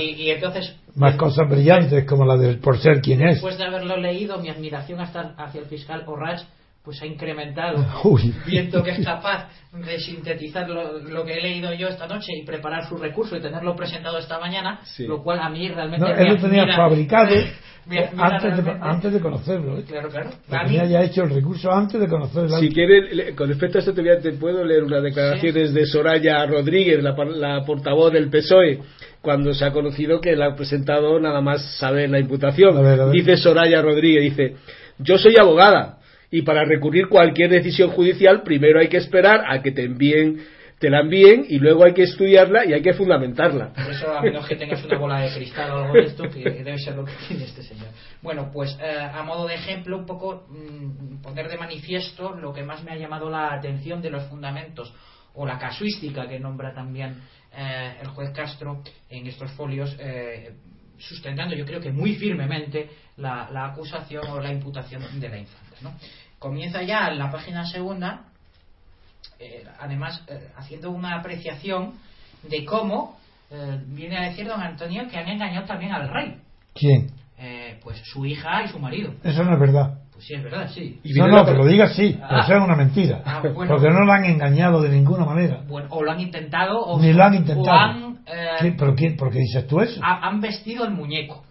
y- y entonces, más cosas brillantes como la de por ser quien es. después de haberlo leído, mi admiración hasta hacia el fiscal Orrach pues ha incrementado Uy. viendo que es capaz de sintetizar lo, lo que he leído yo esta noche y preparar su recurso y tenerlo presentado esta mañana, Sí. lo cual a mí realmente No, me él lo tenía fabricado admira antes de, antes de conocerlo. ¿eh? Claro, claro. Lo A mí- tenía ya hecho el recurso antes de conocer el Si quiere, le- con respecto a esto, te, voy a- te puedo leer unas declaraciones de Soraya Rodríguez, la, par- la portavoz del PSOE, cuando se ha conocido que la ha presentado nada más saber la imputación. A ver, a ver. Dice Soraya Rodríguez, dice, yo soy abogada y para recurrir cualquier decisión judicial primero hay que esperar a que te envíen te la envíen y luego hay que estudiarla y hay que fundamentarla. Por eso, a menos que tengas una bola de cristal o algo de esto, que debe ser lo que tiene este señor. Bueno, pues eh, a modo de ejemplo, un poco mm, poner de manifiesto lo que más me ha llamado la atención de los fundamentos o la casuística que nombra también eh, el juez Castro en estos folios, eh, sustentando yo creo que muy firmemente la, la acusación o la imputación de la infanta. ¿no? Comienza ya en la página segunda eh, además eh, haciendo una apreciación de cómo eh, viene a decir don Antonio que han engañado también al rey. ¿Quién? Eh, pues su hija y su marido. Eso no es verdad. Pues sí, es verdad, sí. Y No, no, que lo diga sí, pero Ah. eso es una mentira. Ah, bueno. Porque no lo han engañado de ninguna manera. Bueno, o lo han intentado o, Ni lo han intentado. han, eh, ¿Qué- ¿Pero quién? ¿Por qué dices tú eso? ha- han vestido el muñeco.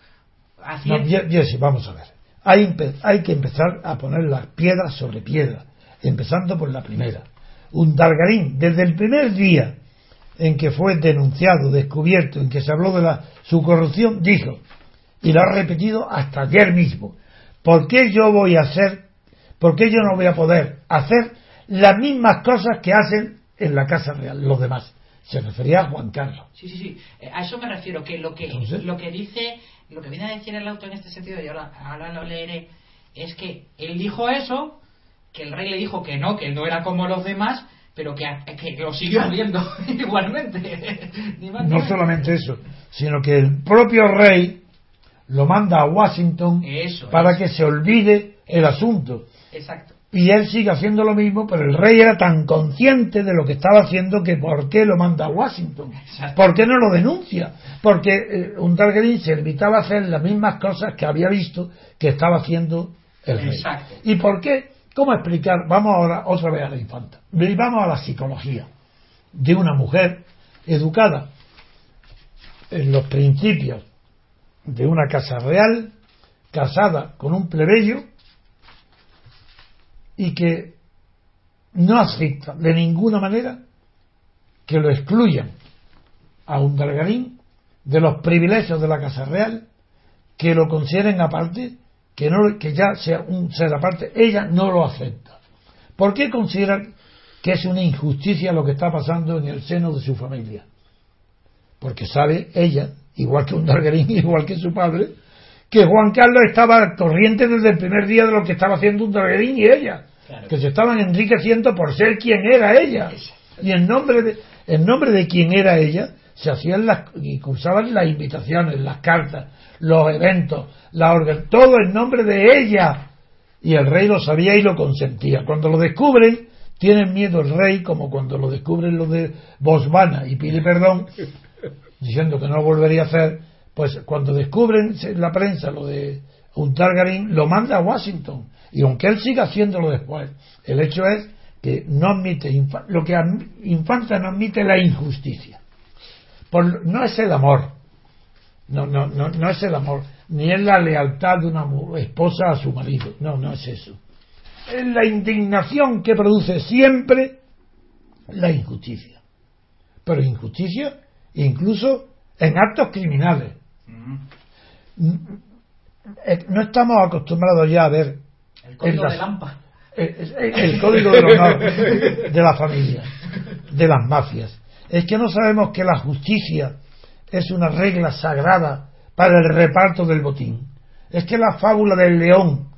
No, Haciendo- Ye- Jesse, vamos a ver. Hay, hay que empezar a poner las piedras sobre piedra, empezando por la primera. Un Dargarín, desde el primer día en que fue denunciado, descubierto, en que se habló de la, su corrupción, dijo, y lo ha repetido hasta ayer mismo, ¿por qué yo voy a hacer, por qué yo no voy a poder hacer las mismas cosas que hacen en la Casa Real los demás? Se refería a Juan Carlos. Sí, sí, sí. Eh, a eso me refiero, que lo que, lo que dice, lo que viene a decir el auto en este sentido, y ahora, ahora lo leeré, es que él dijo eso, que el rey le dijo que no, que no era como los demás, pero que, que, lo siguió viendo igualmente. no solamente eso, sino que el propio rey lo manda a Washington para que se olvide el asunto. Exacto. Y él sigue haciendo lo mismo, pero el rey era tan consciente de lo que estaba haciendo que ¿por qué lo manda a Washington? ¿Por qué no lo denuncia? Porque eh, un Targaryen se limitaba a hacer las mismas cosas que había visto que estaba haciendo el rey. Exacto. ¿Y por qué? ¿Cómo explicar? Vamos ahora otra vez a la infanta. Vamos a la psicología de una mujer educada en los principios de una casa real, casada con un plebeyo y que no acepta de ninguna manera que lo excluyan a un Dargarín de los privilegios de la Casa Real, que lo consideren aparte, que, no, que ya sea un ser aparte, ella no lo acepta. ¿Por qué considera que es una injusticia lo que está pasando en el seno de su familia? Porque sabe ella, igual que un Dargarín, igual que su padre, que Juan Carlos estaba corriente desde el primer día de lo que estaba haciendo un Dargarín y ella que se estaban enriqueciendo por ser quien era ella. Y en nombre de, en nombre de quien era ella, se hacían las, y cursaban las invitaciones, las cartas, los eventos, la orden, todo en nombre de ella. Y el rey lo sabía y lo consentía. Cuando lo descubren, tienen miedo el rey, como cuando lo descubren los de Bosvana y pide perdón, diciendo que no lo volvería a hacer. Pues cuando descubren la prensa lo de un Targaryen, lo manda a Washington y aunque él siga haciéndolo después, el hecho es que no admite, lo que Infanta no admite la injusticia. Por, no es el amor, no, no, no, no es el amor, ni es la lealtad de una esposa a su marido, no, no es eso. Es la indignación que produce siempre la injusticia. Pero injusticia incluso en actos criminales. Eh, no estamos acostumbrados ya a ver el código de Lampa. El, código del honor de la familia, de las mafias. Es que no sabemos que la justicia es una regla sagrada para el reparto del botín. Es que la fábula del león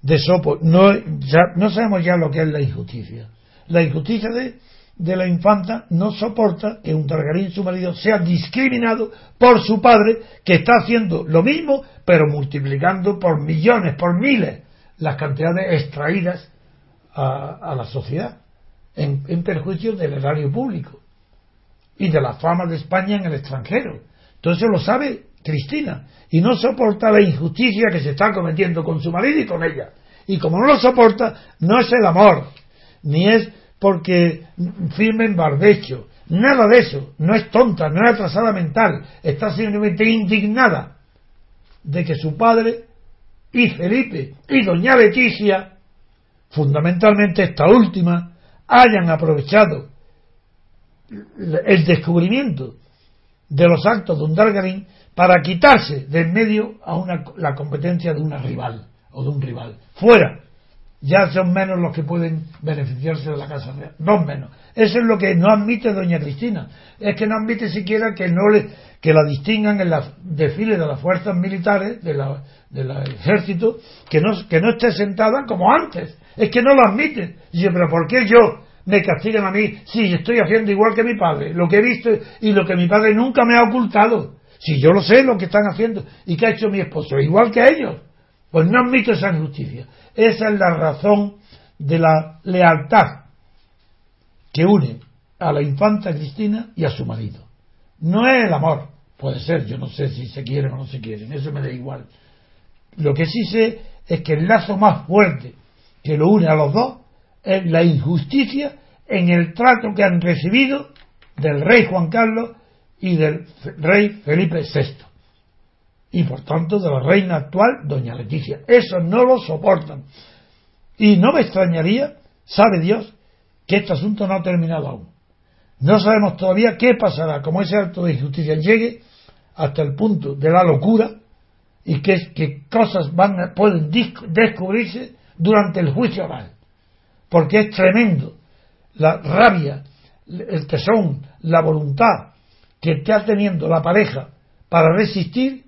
de Sopo, no, ya, no sabemos ya lo que es la injusticia. La injusticia de, de la infanta no soporta que un Targarín, su marido, sea discriminado por su padre, que está haciendo lo mismo, pero multiplicando por millones, por miles las cantidades extraídas a, la sociedad en, perjuicio del erario público y de la fama de España en el extranjero. Entonces lo sabe Cristina y no soporta la injusticia que se está cometiendo con su marido y con ella. Y como no lo soporta, no es el amor, ni es porque firme en barbecho, nada de eso, no es tonta, no es atrasada mental, está simplemente indignada de que su padre y Felipe y doña Leticia, fundamentalmente esta última, hayan aprovechado el descubrimiento de los actos de un Dargarín para quitarse del medio a una, la competencia de una rival o de un rival. Fuera. Ya son menos los que pueden beneficiarse de la Casa Real. Dos menos. Eso es lo que no admite doña Cristina. Es que no admite siquiera que no le, que la distingan en los desfiles de las fuerzas militares, de la, del ejército que no, que no esté sentada como antes. Es que no lo admite. Dice, pero ¿por qué yo me castigan a mí si estoy haciendo igual que mi padre? Lo que he visto y lo que mi padre nunca me ha ocultado. Si yo lo sé lo que están haciendo y que ha hecho mi esposo, igual que ellos. Pues no admito esa injusticia. Esa es la razón de la lealtad que une a la infanta Cristina y a su marido. No es el amor. Puede ser, yo no sé si se quieren o no se quieren, eso me da igual. Lo que sí sé es que el lazo más fuerte que lo une a los dos es la injusticia en el trato que han recibido del rey Juan Carlos y del rey Felipe VI. Y por tanto de la reina actual, doña Leticia. Eso no lo soportan. Y no me extrañaría, sabe Dios, que este asunto no ha terminado aún. No sabemos todavía qué pasará, como ese acto de injusticia llegue hasta el punto de la locura y qué, cosas van pueden descubrirse durante el juicio oral. Porque es tremendo la rabia, el tesón, la voluntad que está teniendo la pareja para resistir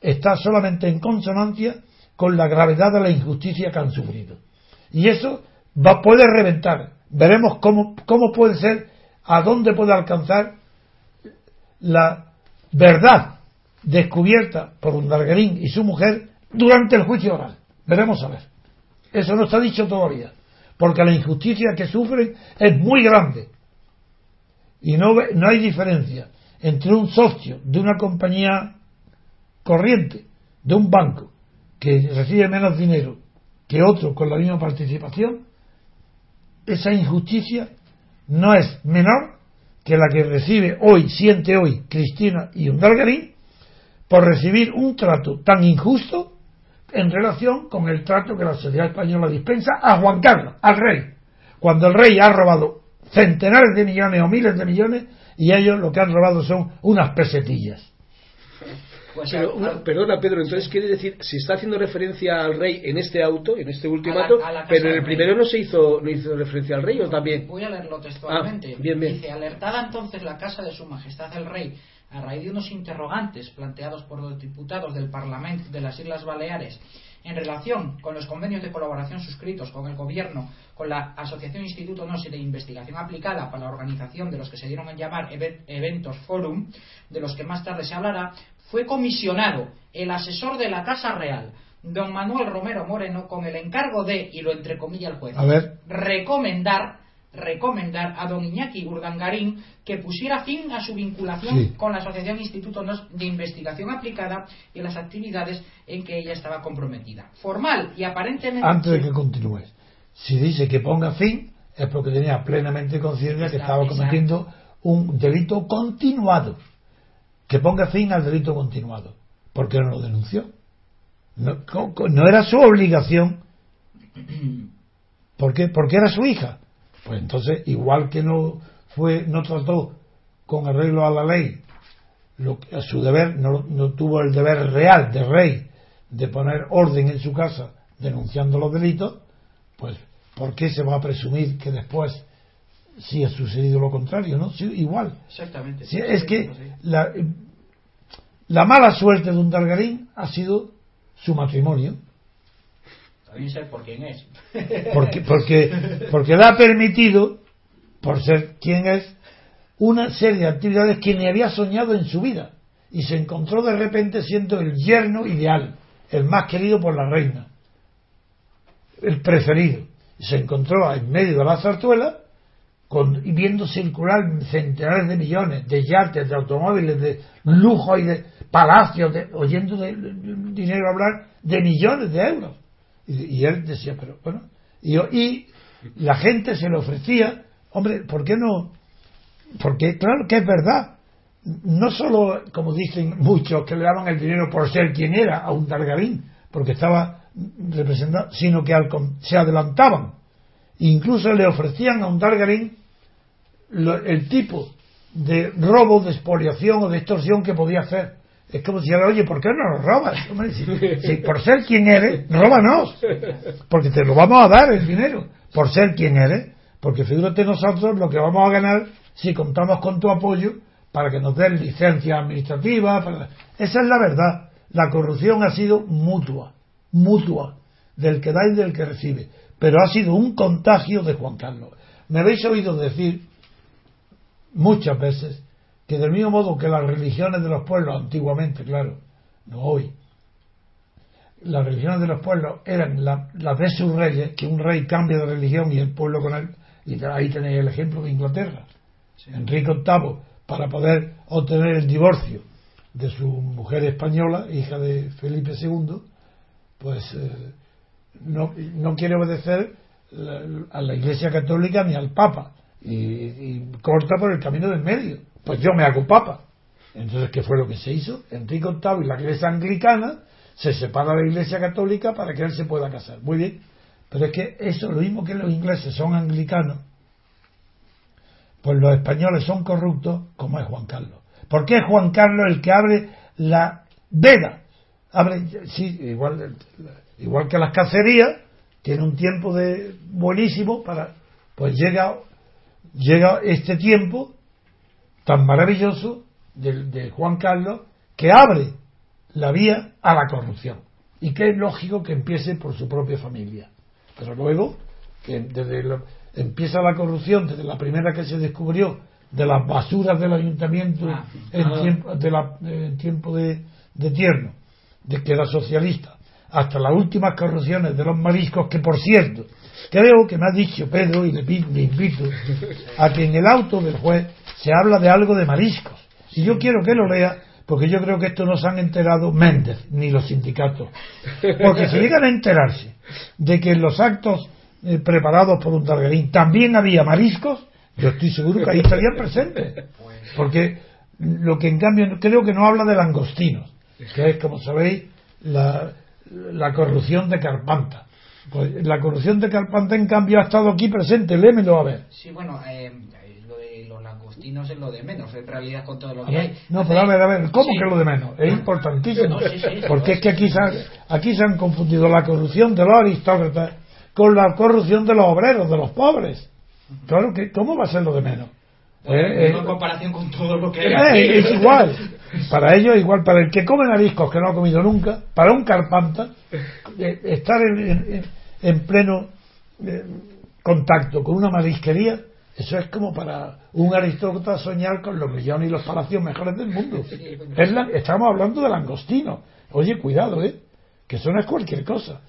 está solamente en consonancia con la gravedad de la injusticia que han sufrido. Y eso va, puede reventar. Veremos cómo, cómo puede ser, a dónde puede alcanzar la verdad descubierta por un Dargarín y su mujer durante el juicio oral. Veremos a ver. Eso no está dicho todavía, porque la injusticia que sufren es muy grande. Y no, no hay diferencia entre un socio de una compañía corriente, de un banco, que recibe menos dinero que otro con la misma participación, esa injusticia no es menor que la que recibe hoy, siente hoy Cristina y un Dargarín por recibir un trato tan injusto en relación con el trato que la sociedad española dispensa a Juan Carlos, al rey, cuando el rey ha robado centenares de millones o miles de millones y ellos lo que han robado son unas pesetillas. Pues perdona, Pedro, entonces quiere decir, si está haciendo referencia al rey en este auto, en este ultimato, pero en el primero no se hizo, no hizo referencia al rey, ¿o también? Voy a leerlo textualmente. Ah, bien, bien. Dice, alertada entonces la casa de su majestad el rey, a raíz de unos interrogantes planteados por los diputados del Parlamento de las Islas Baleares en relación con los convenios de colaboración suscritos con el Gobierno, con la Asociación Instituto NOSI de Investigación Aplicada para la organización de los que se dieron a llamar eventos Forum, de los que más tarde se hablará, fue comisionado el asesor de la Casa Real, don Manuel Romero Moreno, con el encargo de, y lo entrecomilla el juez, recomendar recomendar a don Iñaki Urdangarín que pusiera fin a su vinculación con la Asociación Instituto de Investigación Aplicada y las actividades en que ella estaba comprometida. Formal y aparentemente. Antes de que continúes, si dice que ponga fin, es porque tenía plenamente conciencia que estaba cometiendo un delito continuado. Que ponga fin al delito continuado. porque no lo denunció? No, no era su obligación. ¿Por qué? Porque era su hija. Pues entonces, igual que no fue, no trató con arreglo a la ley, lo, a su deber, no, no tuvo el deber real de rey de poner orden en su casa denunciando los delitos, pues ¿por qué se va a presumir que después sí ha sucedido lo contrario? ¿no? igual. Exactamente. es que la, la, mala suerte de un Dargarín ha sido su matrimonio por quién es. Porque, porque, porque le ha permitido, por ser quien es, una serie de actividades que ni había soñado en su vida. Y se encontró de repente siendo el yerno ideal, el más querido por la reina, el preferido. Y se encontró en medio de la zarzuela con, viendo circular centenares de millones de yates, de automóviles, de lujo y de palacios, oyendo de, dinero hablar de millones de euros. Y, él decía, pero bueno, y, y, la gente se le ofrecía, hombre, ¿por qué no? Porque claro que es verdad, no solo, como dicen muchos, que le daban el dinero por ser quien era a un Dargarín, porque estaba representado, sino que se adelantaban. Incluso le ofrecían a un Dargarín el tipo de robo, de expoliación o de extorsión que podía hacer. Es como si oye, ¿por qué no nos robas? Si, por ser quien eres, róbanos. Porque te lo vamos a dar el dinero. Por ser quien eres. Porque fíjate nosotros lo que vamos a ganar si contamos con tu apoyo para que nos den licencia administrativa. Esa es la verdad. La corrupción ha sido mutua. Mutua. Del que da y del que recibe. Pero ha sido un contagio de Juan Carlos. Me habéis oído decir muchas veces que del mismo modo que las religiones de los pueblos antiguamente, claro, no hoy, las religiones de los pueblos eran las de sus reyes, que un rey cambia de religión y el pueblo con él, y ahí tenéis el ejemplo de Inglaterra. Enrique VIII, para poder obtener el divorcio de su mujer española, hija de Felipe II, pues eh, no, no, quiere obedecer a la Iglesia Católica ni al Papa, y, y corta por el camino del medio pues yo me hago papa. Entonces, ¿qué fue lo que se hizo? Enrique VIII y la iglesia anglicana se separa de la iglesia católica para que él se pueda casar. Muy bien. Pero es que eso, lo mismo que los ingleses son anglicanos, pues los españoles son corruptos como es Juan Carlos. ¿Por qué es Juan Carlos el que abre la veda abre, sí, igual, igual que las cacerías, tiene un tiempo de buenísimo para, pues llega, llega este tiempo tan maravilloso de, de Juan Carlos que abre la vía a la corrupción y que es lógico que empiece por su propia familia. Pero luego, que desde empieza la corrupción, desde la primera que se descubrió, de las basuras del ayuntamiento Ah, en, ah. tiempo, de la- en tiempo de, de tierno, de que era socialista, hasta las últimas corrupciones de los mariscos, que por cierto, creo que me ha dicho Pedro, y le, le invito, a que en el auto del juez se habla de algo de mariscos. Y yo quiero que lo lea, porque yo creo que esto no se han enterado Méndez ni los sindicatos. Porque si llegan a enterarse de que en los actos eh, preparados por un Targarín también había mariscos, yo estoy seguro que ahí estarían presentes. Porque lo que en cambio creo que no habla de langostinos, que es, como sabéis, la, la corrupción de Carpanta. Pues la corrupción de Carpanta, en cambio, ha estado aquí presente. Lémelo a ver. Sí, bueno, eh, los langostinos es lo de menos, en realidad, con todo lo que ver, hay. No, pero a ver, a ver, ¿cómo Sí. que lo de menos? Es importantísimo. No, sí, sí, porque es que aquí se, han, aquí se han confundido la corrupción de los aristócratas con la corrupción de los obreros, de los pobres. Claro que, ¿cómo va a ser lo de menos? Eh, digo eh, en comparación con todo lo que hay Eh, es igual. Para ellos es igual. Para el que come mariscos que no ha comido nunca, para un carpanta, eh, estar en, en- en pleno eh, contacto con una marisquería, eso es como para un aristócrata soñar con los millones y los palacios mejores del mundo. Es la- estamos hablando de langostino. Oye, cuidado, ¿eh? Que eso no es cualquier cosa.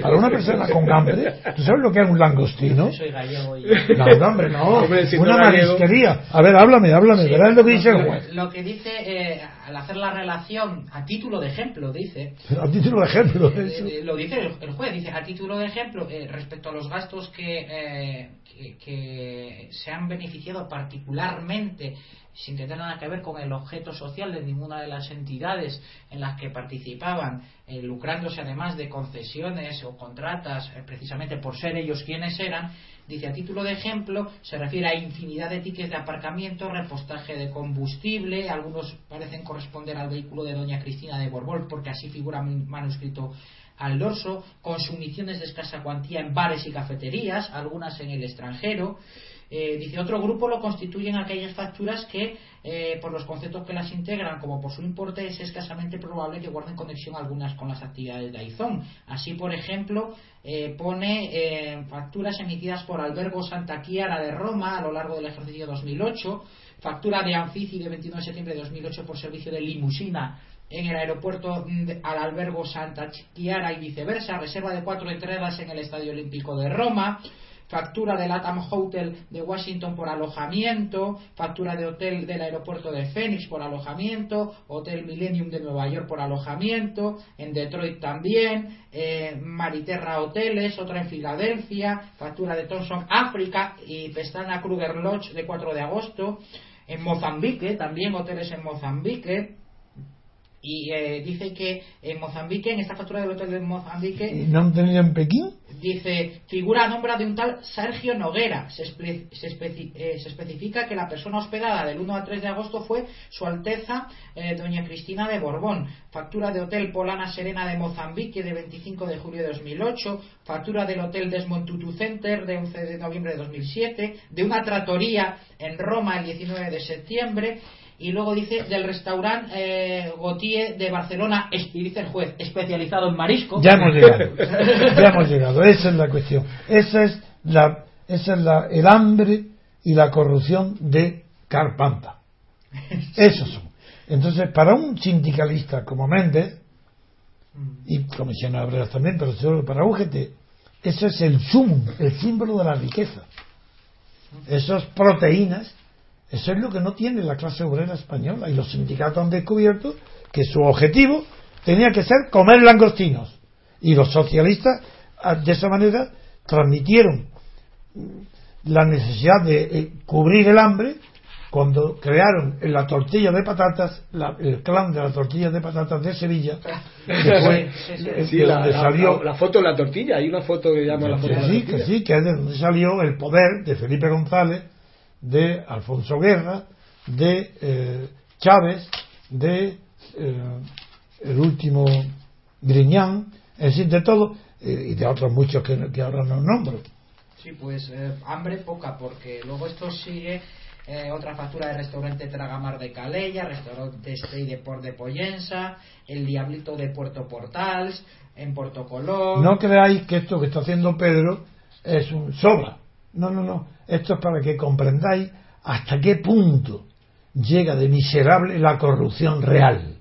Para una persona con hambre, ¿tú sabes lo que es un langostino? Soy gallego y... No, no, hombre, no. Hombre, si no una marisquería. A ver, háblame, háblame. Sí, Verás lo que dice el juez. Lo que dice, eh, al hacer la relación, a título de ejemplo, dice, A título de ejemplo. Eh, eso. eh, lo dice el, el juez, dice, a título de ejemplo, eh, respecto a los gastos que, eh, que, que se han beneficiado particularmente, sin tener nada que ver con el objeto social de ninguna de las entidades en las que participaban, lucrándose además de concesiones o contratas, eh, precisamente por ser ellos quienes eran, dice, a título de ejemplo, se refiere a infinidad de tickets de aparcamiento, repostaje de combustible, algunos parecen corresponder al vehículo de doña Cristina de Borbón, porque así figura manuscrito al dorso, consumiciones de escasa cuantía en bares y cafeterías, algunas en el extranjero. Eh, dice otro grupo lo constituyen aquellas facturas que, eh, por los conceptos que las integran, como por su importe, es escasamente probable que guarden conexión algunas con las actividades de Aizón. Así, por ejemplo, eh, pone eh, facturas emitidas por Albergo Santa Chiara de Roma a lo largo del ejercicio 2008, factura de Anfici de 21 de septiembre de 2008 por servicio de limusina en el aeropuerto al albergo Santa Chiara y viceversa, reserva de cuatro entradas en el Estadio Olímpico de Roma, factura del Atam Hotel de Washington por alojamiento, factura de hotel del aeropuerto de Phoenix por alojamiento, Hotel Millennium de Nueva York por alojamiento, en Detroit también, eh, Mariterra Hoteles, otra en Filadelfia, factura de Thomson África y Pestana Kruger Lodge de 4 de agosto, en Mozambique, también hoteles en Mozambique, y eh, dice que en Mozambique, en esta factura del hotel de Mozambique, ¿Y ¿No han tenido en Pekín? Dice, figura a nombre de un tal Sergio Noguera. Se, espe- se especi- eh, se especifica que la persona hospedada del 1 al 3 de agosto fue Su Alteza eh, Doña Cristina de Borbón. Factura de Hotel Polana Serena de Mozambique de 25 de julio de 2008. Factura del Hotel Desmond Tutu Center de 11 de noviembre de 2007. De una tratoría en Roma el 19 de septiembre. Y luego dice del restaurante eh, Gautier de Barcelona, y dice el juez, especializado en marisco. Ya hemos llegado. Ya hemos llegado. Esa es la cuestión. Esa es la, esa es la, el hambre y la corrupción de Carpanta. Esos son. Entonces, para un sindicalista como Méndez, y comisionado obreras también, pero sobre para UGT, eso es el sumum, el símbolo de la riqueza. Esas proteínas, eso es lo que no tiene la clase obrera española. Y los sindicatos han descubierto que su objetivo tenía que ser comer langostinos. Y los socialistas, ah, de esa manera, transmitieron la necesidad de eh, cubrir el hambre cuando crearon en la tortilla de patatas, la- el clan de la tortilla de patatas de Sevilla, que fue Sí, sí, Sí, de la, donde salió la- la foto de la tortilla. Hay una foto que llama la foto de la tortilla. que sí, que es de donde salió el poder de Felipe González, de Alfonso Guerra, de eh, Chávez, de eh, el último Griñán, es decir, de todo, eh, y de otros muchos que, que ahora no nombro. Sí, pues eh, hambre poca, porque luego esto sigue eh, otra factura de restaurante Tragamar de Calella, restaurante Stay de Port de Poyensa, el Diablito de Puerto Portals, en Puerto Colón. No creáis que esto que está haciendo Pedro es un sobra. No, no, no. Esto es para que comprendáis hasta qué punto llega de miserable la corrupción real.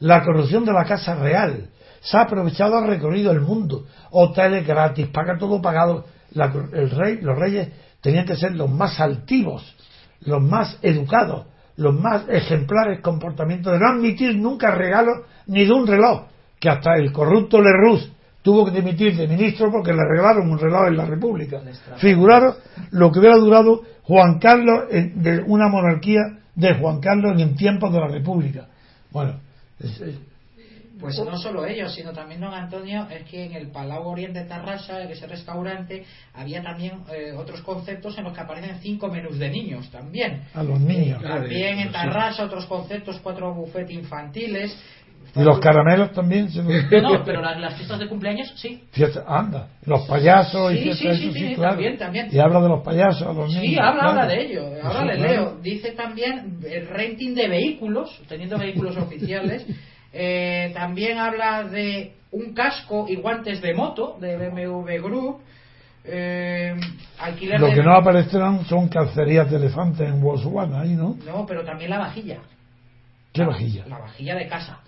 La corrupción de la casa real. Se ha aprovechado, ha recorrido el mundo. Hoteles gratis, paga todo pagado. el rey, los reyes tenían que ser los más altivos los más educados, los más ejemplares comportamientos de no admitir nunca regalos ni de un reloj, que hasta el corrupto Lerroux tuvo que dimitir de ministro porque le regalaron un reloj en la República. Figuraros lo que hubiera durado Juan Carlos de una monarquía de Juan Carlos en tiempos de la República. Bueno, pues no solo ellos, sino también don Antonio, es que en el Palau Oriente Tarrasa, en ese restaurante, había también eh, otros conceptos en los que aparecen cinco menús de niños también. A los niños. también en Tarrasa otros conceptos, cuatro buffets infantiles. ¿Y los caramelos también? No, pero las, fiestas de cumpleaños sí. anda. Los payasos y sí, sí, sí, claro. también, también. Y habla de los payasos a los niños. Sí, habla, de ello. Ahora le leo. Dice también el renting de vehículos, teniendo vehículos oficiales. Eh, también habla de un casco y guantes de moto de BMW Group. Eh, alquiler Lo que no aparecerán son calcerías de elefantes en Botswana, ahí, ¿no? No, pero también la vajilla. ¿Qué vajilla? La vajilla de casa.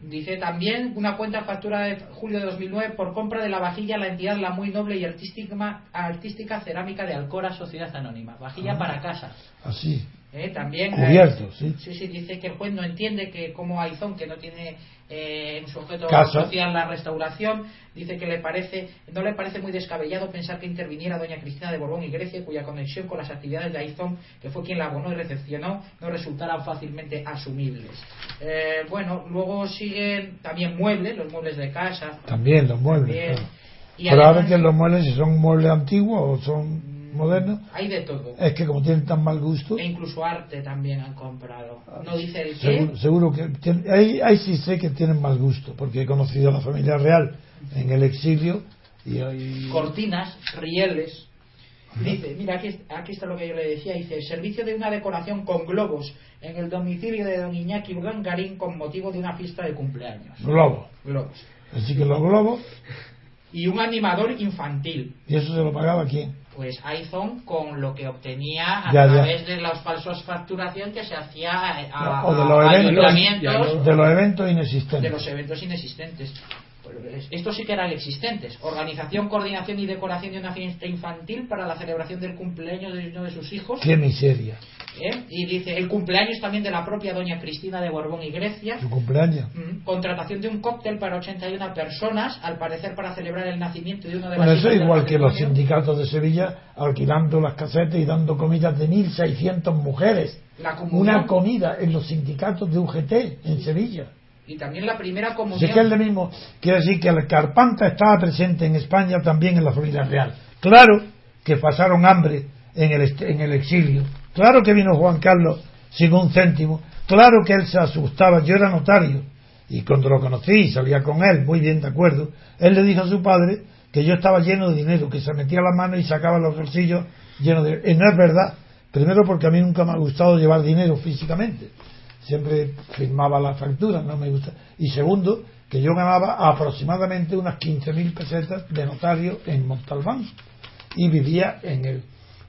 Dice también una cuenta factura de julio de 2009 por compra de la vajilla la entidad la muy noble y artística, artística cerámica de Alcora Sociedad Anónima. Vajilla ah. para casa. Así. Eh, también eh, sí. sí dice que el juez no entiende que como Aizón que no tiene eh, en su objeto social la restauración dice que le parece no le parece muy descabellado pensar que interviniera doña Cristina de Borbón y Grecia cuya conexión con las actividades de Aizón que fue quien la abonó y recepcionó no resultaran fácilmente asumibles. Bueno luego siguen también muebles los muebles de casa. También los muebles pero ahora que los muebles si son muebles antiguos o son moderno. Hay de todo. Es que como tienen tan mal gusto. E incluso arte también han comprado. No dice el qué. Seguro, que. ahí, sí sé que tienen mal gusto, porque he conocido a la familia real en el exilio. y hay... Cortinas, rieles. Dice, mira, aquí, aquí está lo que yo le decía. Dice, servicio de una decoración con globos en el domicilio de don Iñaki Garín con motivo de una fiesta de cumpleaños. Globos. Globos. Así que los globos. Y un animador infantil. ¿Y eso se lo pagaba quién? Pues iPhone con lo que obtenía a través de las falsas facturación que se hacía a, o de los eventos, de los eventos inexistentes. De los eventos inexistentes estos sí que eran existentes organización coordinación y decoración de una fiesta infantil para la celebración del cumpleaños de uno de sus hijos qué miseria ¿Eh? Y dice, el cumpleaños también de la propia doña Cristina de Borbón y Grecia. Su cumpleaños. contratación de un cóctel para 81 personas, al parecer para celebrar el nacimiento de uno de bueno, eso es igual que los sindicatos de Sevilla alquilando las casetas y dando comidas de 1.600 mujeres. Una comida en los sindicatos de UGT en Sevilla. Y también la primera comunión. Sí que es lo mismo. Quiere decir que el Carpanta estaba presente en España también en la familia real. Claro que pasaron hambre en el, en el exilio Claro que vino Juan Carlos sin un céntimo, claro que él se asustaba, yo era notario, y cuando lo conocí y salía con él, muy bien de acuerdo, él le dijo a su padre que yo estaba lleno de dinero, que se metía la mano y sacaba los bolsillos llenos de... Y no es verdad, primero porque a mí nunca me ha gustado llevar dinero físicamente, siempre firmaba la factura, no me gusta. Y segundo, que yo ganaba aproximadamente unas 15.000 pesetas de notario en Montalbán y vivía en el,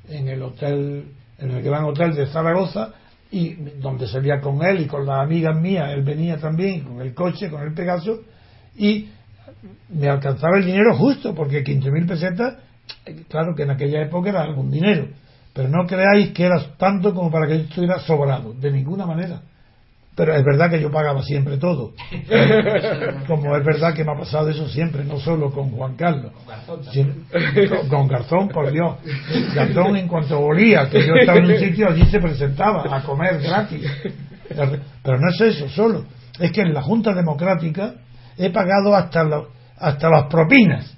en el hotel en el gran hotel de Zaragoza y donde salía con él y con las amigas mías, él venía también con el coche, con el Pegaso y me alcanzaba el dinero justo porque 15.000 pesetas, claro que en aquella época era algún dinero, pero no creáis que era tanto como para que yo estuviera sobrado, de ninguna manera. Pero es verdad que yo pagaba siempre todo. Como es verdad que me ha pasado eso siempre, no solo con Juan Carlos. con, Garzón, por Dios. Garzón en cuanto volía, que yo estaba en un sitio, allí se presentaba a comer gratis. Pero no es eso solo. Es que en la Junta Democrática he pagado hasta, hasta las propinas.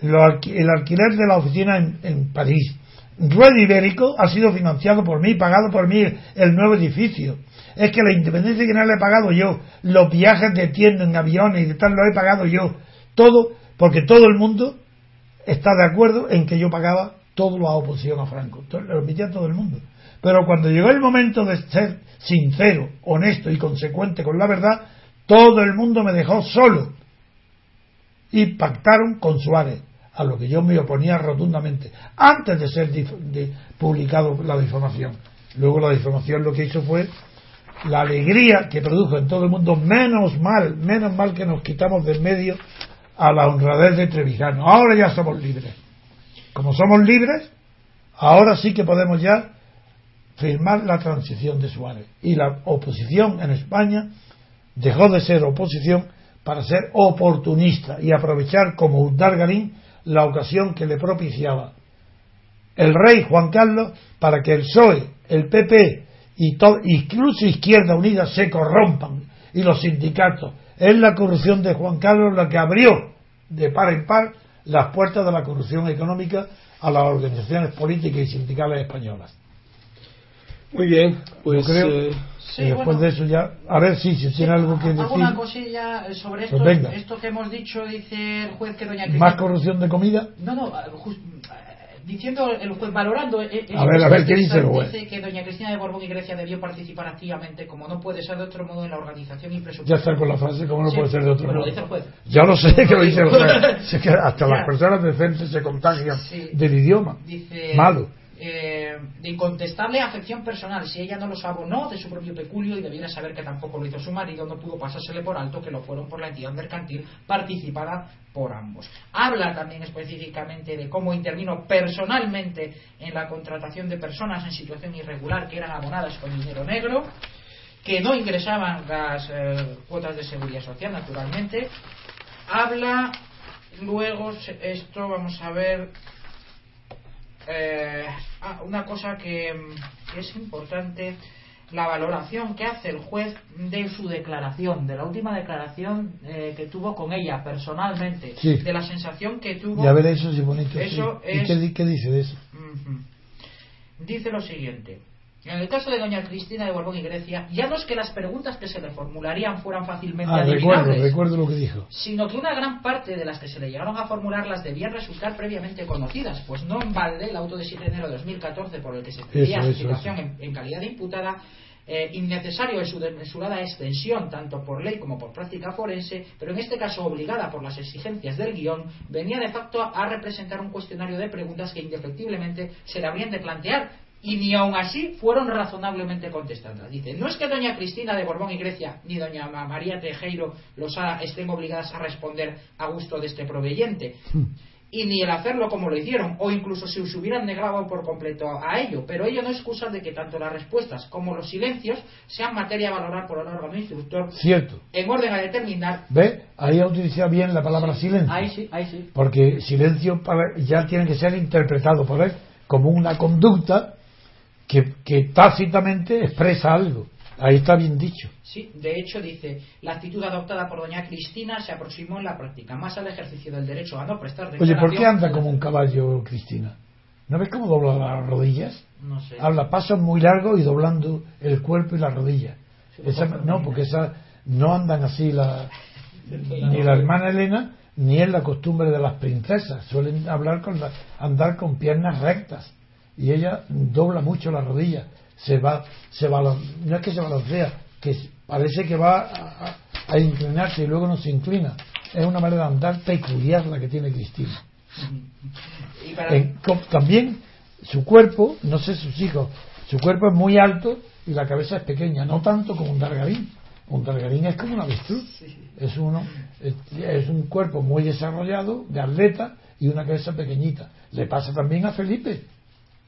el alquiler de la oficina en, en París, Ruedo Ibérico ha sido financiado por mí, pagado por mí el nuevo edificio. Es que la independencia que le he pagado yo, los viajes de tienda en aviones y tal, lo he pagado yo. Todo, porque todo el mundo está de acuerdo en que yo pagaba toda la oposición a Franco. Lo admitía todo el mundo. Pero cuando llegó el momento de ser sincero, honesto y consecuente con la verdad, todo el mundo me dejó solo. Y pactaron con Suárez, a lo que yo me oponía rotundamente, antes de ser publicado la difamación. Luego la difamación lo que hizo fue la alegría que produjo en todo el mundo, menos mal, menos mal que nos quitamos de medio a la honradez de Trevijano. Ahora ya somos libres. Como somos libres, ahora sí que podemos ya firmar la transición de Suárez. Y la oposición en España dejó de ser oposición para ser oportunista y aprovechar como Uddargarín la ocasión que le propiciaba el rey Juan Carlos para que el PSOE, el PP y todo, incluso Izquierda Unida se corrompan y los sindicatos. Es la corrupción de Juan Carlos la que abrió de par en par las puertas de la corrupción económica a las organizaciones políticas y sindicales españolas. Muy bien, pues creo eh, después de eso ya, a ver si, si tiene algo que decir. Alguna cosilla sobre pues esto, esto que hemos dicho, dice el juez que doña ¿Más corrupción de comida? No, no, diciendo el juez valorando eh, eh, a ver a ver qué dice el juez dice que doña Cristina de Borbón y Grecia debió participar activamente como no puede ser de otro modo en la organización y presupuesto. Ya está con la frase como no puede ser de otro modo lo dice el juez. Ya lo sé que lo dice el juez. Hasta las personas decentes se contagian del idioma. Dice, malo eh, de incontestable afección personal. Si ella no lo abonó de su propio peculio y debiera saber que tampoco lo hizo su marido, no pudo pasársele por alto que lo fueron por la entidad mercantil participada por ambos. Habla también específicamente de cómo intervino personalmente en la contratación de personas en situación irregular que eran abonadas con dinero negro, que no ingresaban las eh, cuotas de seguridad social, naturalmente. Habla luego, esto vamos a ver, eh, ah, una cosa que, es importante, la valoración que hace el juez de su declaración, de la última declaración eh, que tuvo con ella personalmente, de la sensación que tuvo. Ya ver eso, bonito. Eso ¿Y qué, dice de eso? Dice lo siguiente. En el caso de doña Cristina de Borbón y Grecia, ya no es que las preguntas que se le formularían fueran fácilmente ah, adivinables, recuerdo, lo que dijo. sino que una gran parte de las que se le llegaron a formular las debían resultar previamente conocidas, pues no en balde el auto de 7 de enero de 2014 por el que se pedía su situación en, calidad de imputada eh, innecesario en su desmesurada extensión, tanto por ley como por práctica forense, pero en este caso obligada por las exigencias del guion, venía de facto a representar un cuestionario de preguntas que indefectiblemente se le habrían de plantear y ni aun así fueron razonablemente contestadas. Dice, no es que doña Cristina de Borbón y Grecia ni doña María Tejero los estén obligadas a responder a gusto de este proveyente, hmm. y ni el hacerlo como lo hicieron, o incluso si se hubieran negado por completo a ello, pero ello no excusa de que tanto las respuestas como los silencios sean materia a valorar por el órgano instructor Cierto. en orden a determinar. ¿Ve? Ahí ha utilizado bien la palabra silencio. Ahí sí, ahí sí. Porque silencio ya tiene que ser interpretado por él como una conducta que, tácitamente expresa algo. Ahí está bien dicho. Sí, de hecho dice, la actitud adoptada por doña Cristina se aproximó en la práctica más al ejercicio del derecho a no prestar Oye, ¿por qué anda como un caballo Cristina? ¿No ves cómo dobla las rodillas? No sé. Habla pasos muy largos y doblando el cuerpo y las rodillas. no, porque esas no andan así la, ni la hermana Elena ni es la costumbre de las princesas. Suelen hablar con andar con piernas rectas y ella dobla mucho la rodilla, se va, se va, no es que se balancea, que parece que va a, inclinarse y luego no se inclina. Es una manera de andar peculiar la que tiene Cristina. también su cuerpo, no sé sus hijos, su cuerpo es muy alto y la cabeza es pequeña, no tanto como un dargarín. Un dargarín es como un avestruz. Es, uno, es un cuerpo muy desarrollado, de atleta, y una cabeza pequeñita. Le pasa también a Felipe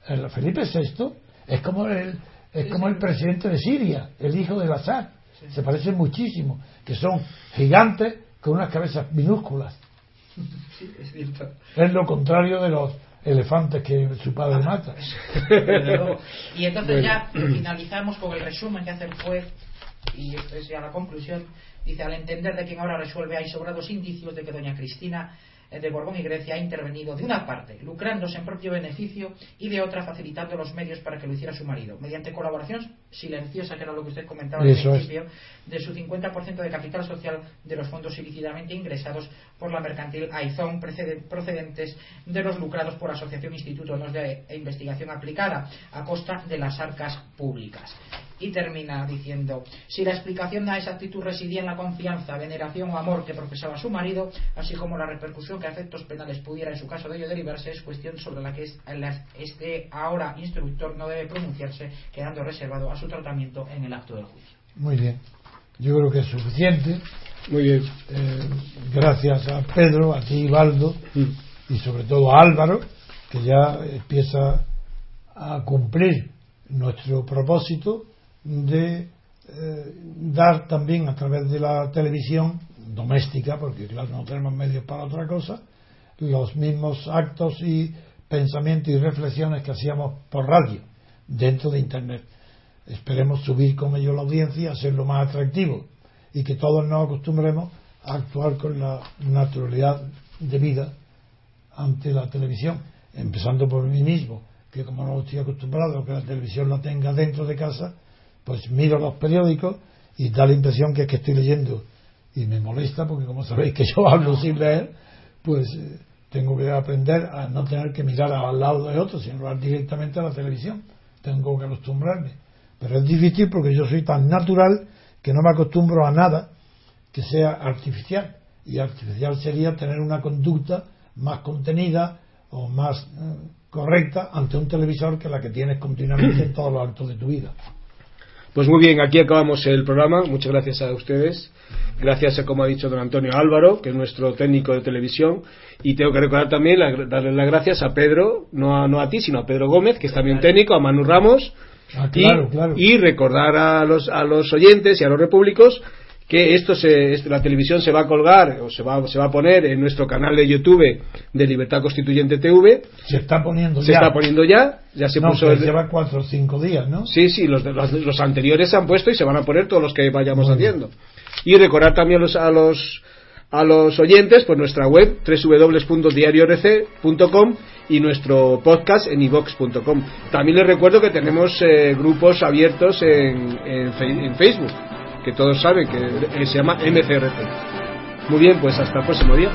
el Felipe VI es como el, es como el presidente de Siria, el hijo de Assad. Se parecen muchísimo, que son gigantes con unas cabezas minúsculas. es, lo contrario de los elefantes que su padre mata. y entonces ya finalizamos con el resumen que hace el juez y esto es ya la conclusión. Dice, al entender de quien ahora resuelve hay sobrados indicios de que doña Cristina de Borbón y Grecia ha intervenido de una parte lucrándose en propio beneficio y de otra facilitando los medios para que lo hiciera su marido, mediante colaboración silenciosa, que era lo que usted comentaba al principio, de su 50% de capital social de los fondos ilícitamente ingresados por la mercantil Aizón procedentes de los lucrados por Asociación Instituto de Investigación Aplicada a costa de las arcas públicas y termina diciendo si la explicación a esa actitud residía en la confianza, veneración o amor que profesaba su marido, así como la repercusión que a efectos penales pudiera en su caso de ello derivarse, es cuestión sobre la que este ahora instructor no debe pronunciarse, quedando reservado a su tratamiento en el acto del juicio. Muy bien, yo creo que es suficiente. Muy bien. Eh, gracias a Pedro, a ti, Valdo, mm. y sobre todo a Álvaro, que ya empieza a cumplir nuestro propósito de eh, dar también a través de la televisión doméstica, porque claro, no tenemos medios para otra cosa, los mismos actos y pensamientos y reflexiones que hacíamos por radio dentro de Internet. Esperemos subir con ello la audiencia, hacerlo más atractivo y que todos nos acostumbremos a actuar con la naturalidad de vida ante la televisión, empezando por mí mismo, que como no estoy acostumbrado a que la televisión la tenga dentro de casa, pues miro los periódicos y da la impresión que es que estoy leyendo y me molesta porque como sabéis que yo hablo sin leer, pues eh, tengo que aprender a no tener que mirar al lado de otro, sino directamente a la televisión. Tengo que acostumbrarme. Pero es difícil porque yo soy tan natural que no me acostumbro a nada que sea artificial. Y artificial sería tener una conducta más contenida o más eh, correcta ante un televisor que la que tienes continuamente en todos los actos de tu vida. Pues muy bien, aquí acabamos el programa. Muchas gracias a ustedes. Gracias a, como ha dicho don Antonio Álvaro, que es nuestro técnico de televisión. Y tengo que recordar también, darle las gracias a Pedro, no a, no a ti, sino a Pedro Gómez, que es también técnico, a Manu Ramos. Ah, claro, claro. y recordar a los, a los oyentes y a los repúblicos que esto se, la televisión se va a colgar o se va, se va a poner en nuestro canal de YouTube de Libertad Constituyente TV. Se está poniendo se ya. Se está poniendo ya. Ya se puso. lleva cuatro o cinco días, ¿no? Sí, sí, los, los, los, anteriores se han puesto y se van a poner todos los que vayamos haciendo. Y recordar también los, a los a los oyentes pues nuestra web www.diariorc.com y nuestro podcast en ivox.com. También les recuerdo que tenemos eh, grupos abiertos en, en Facebook que todos saben que se llama MCRC. Muy bien, pues hasta el próximo día.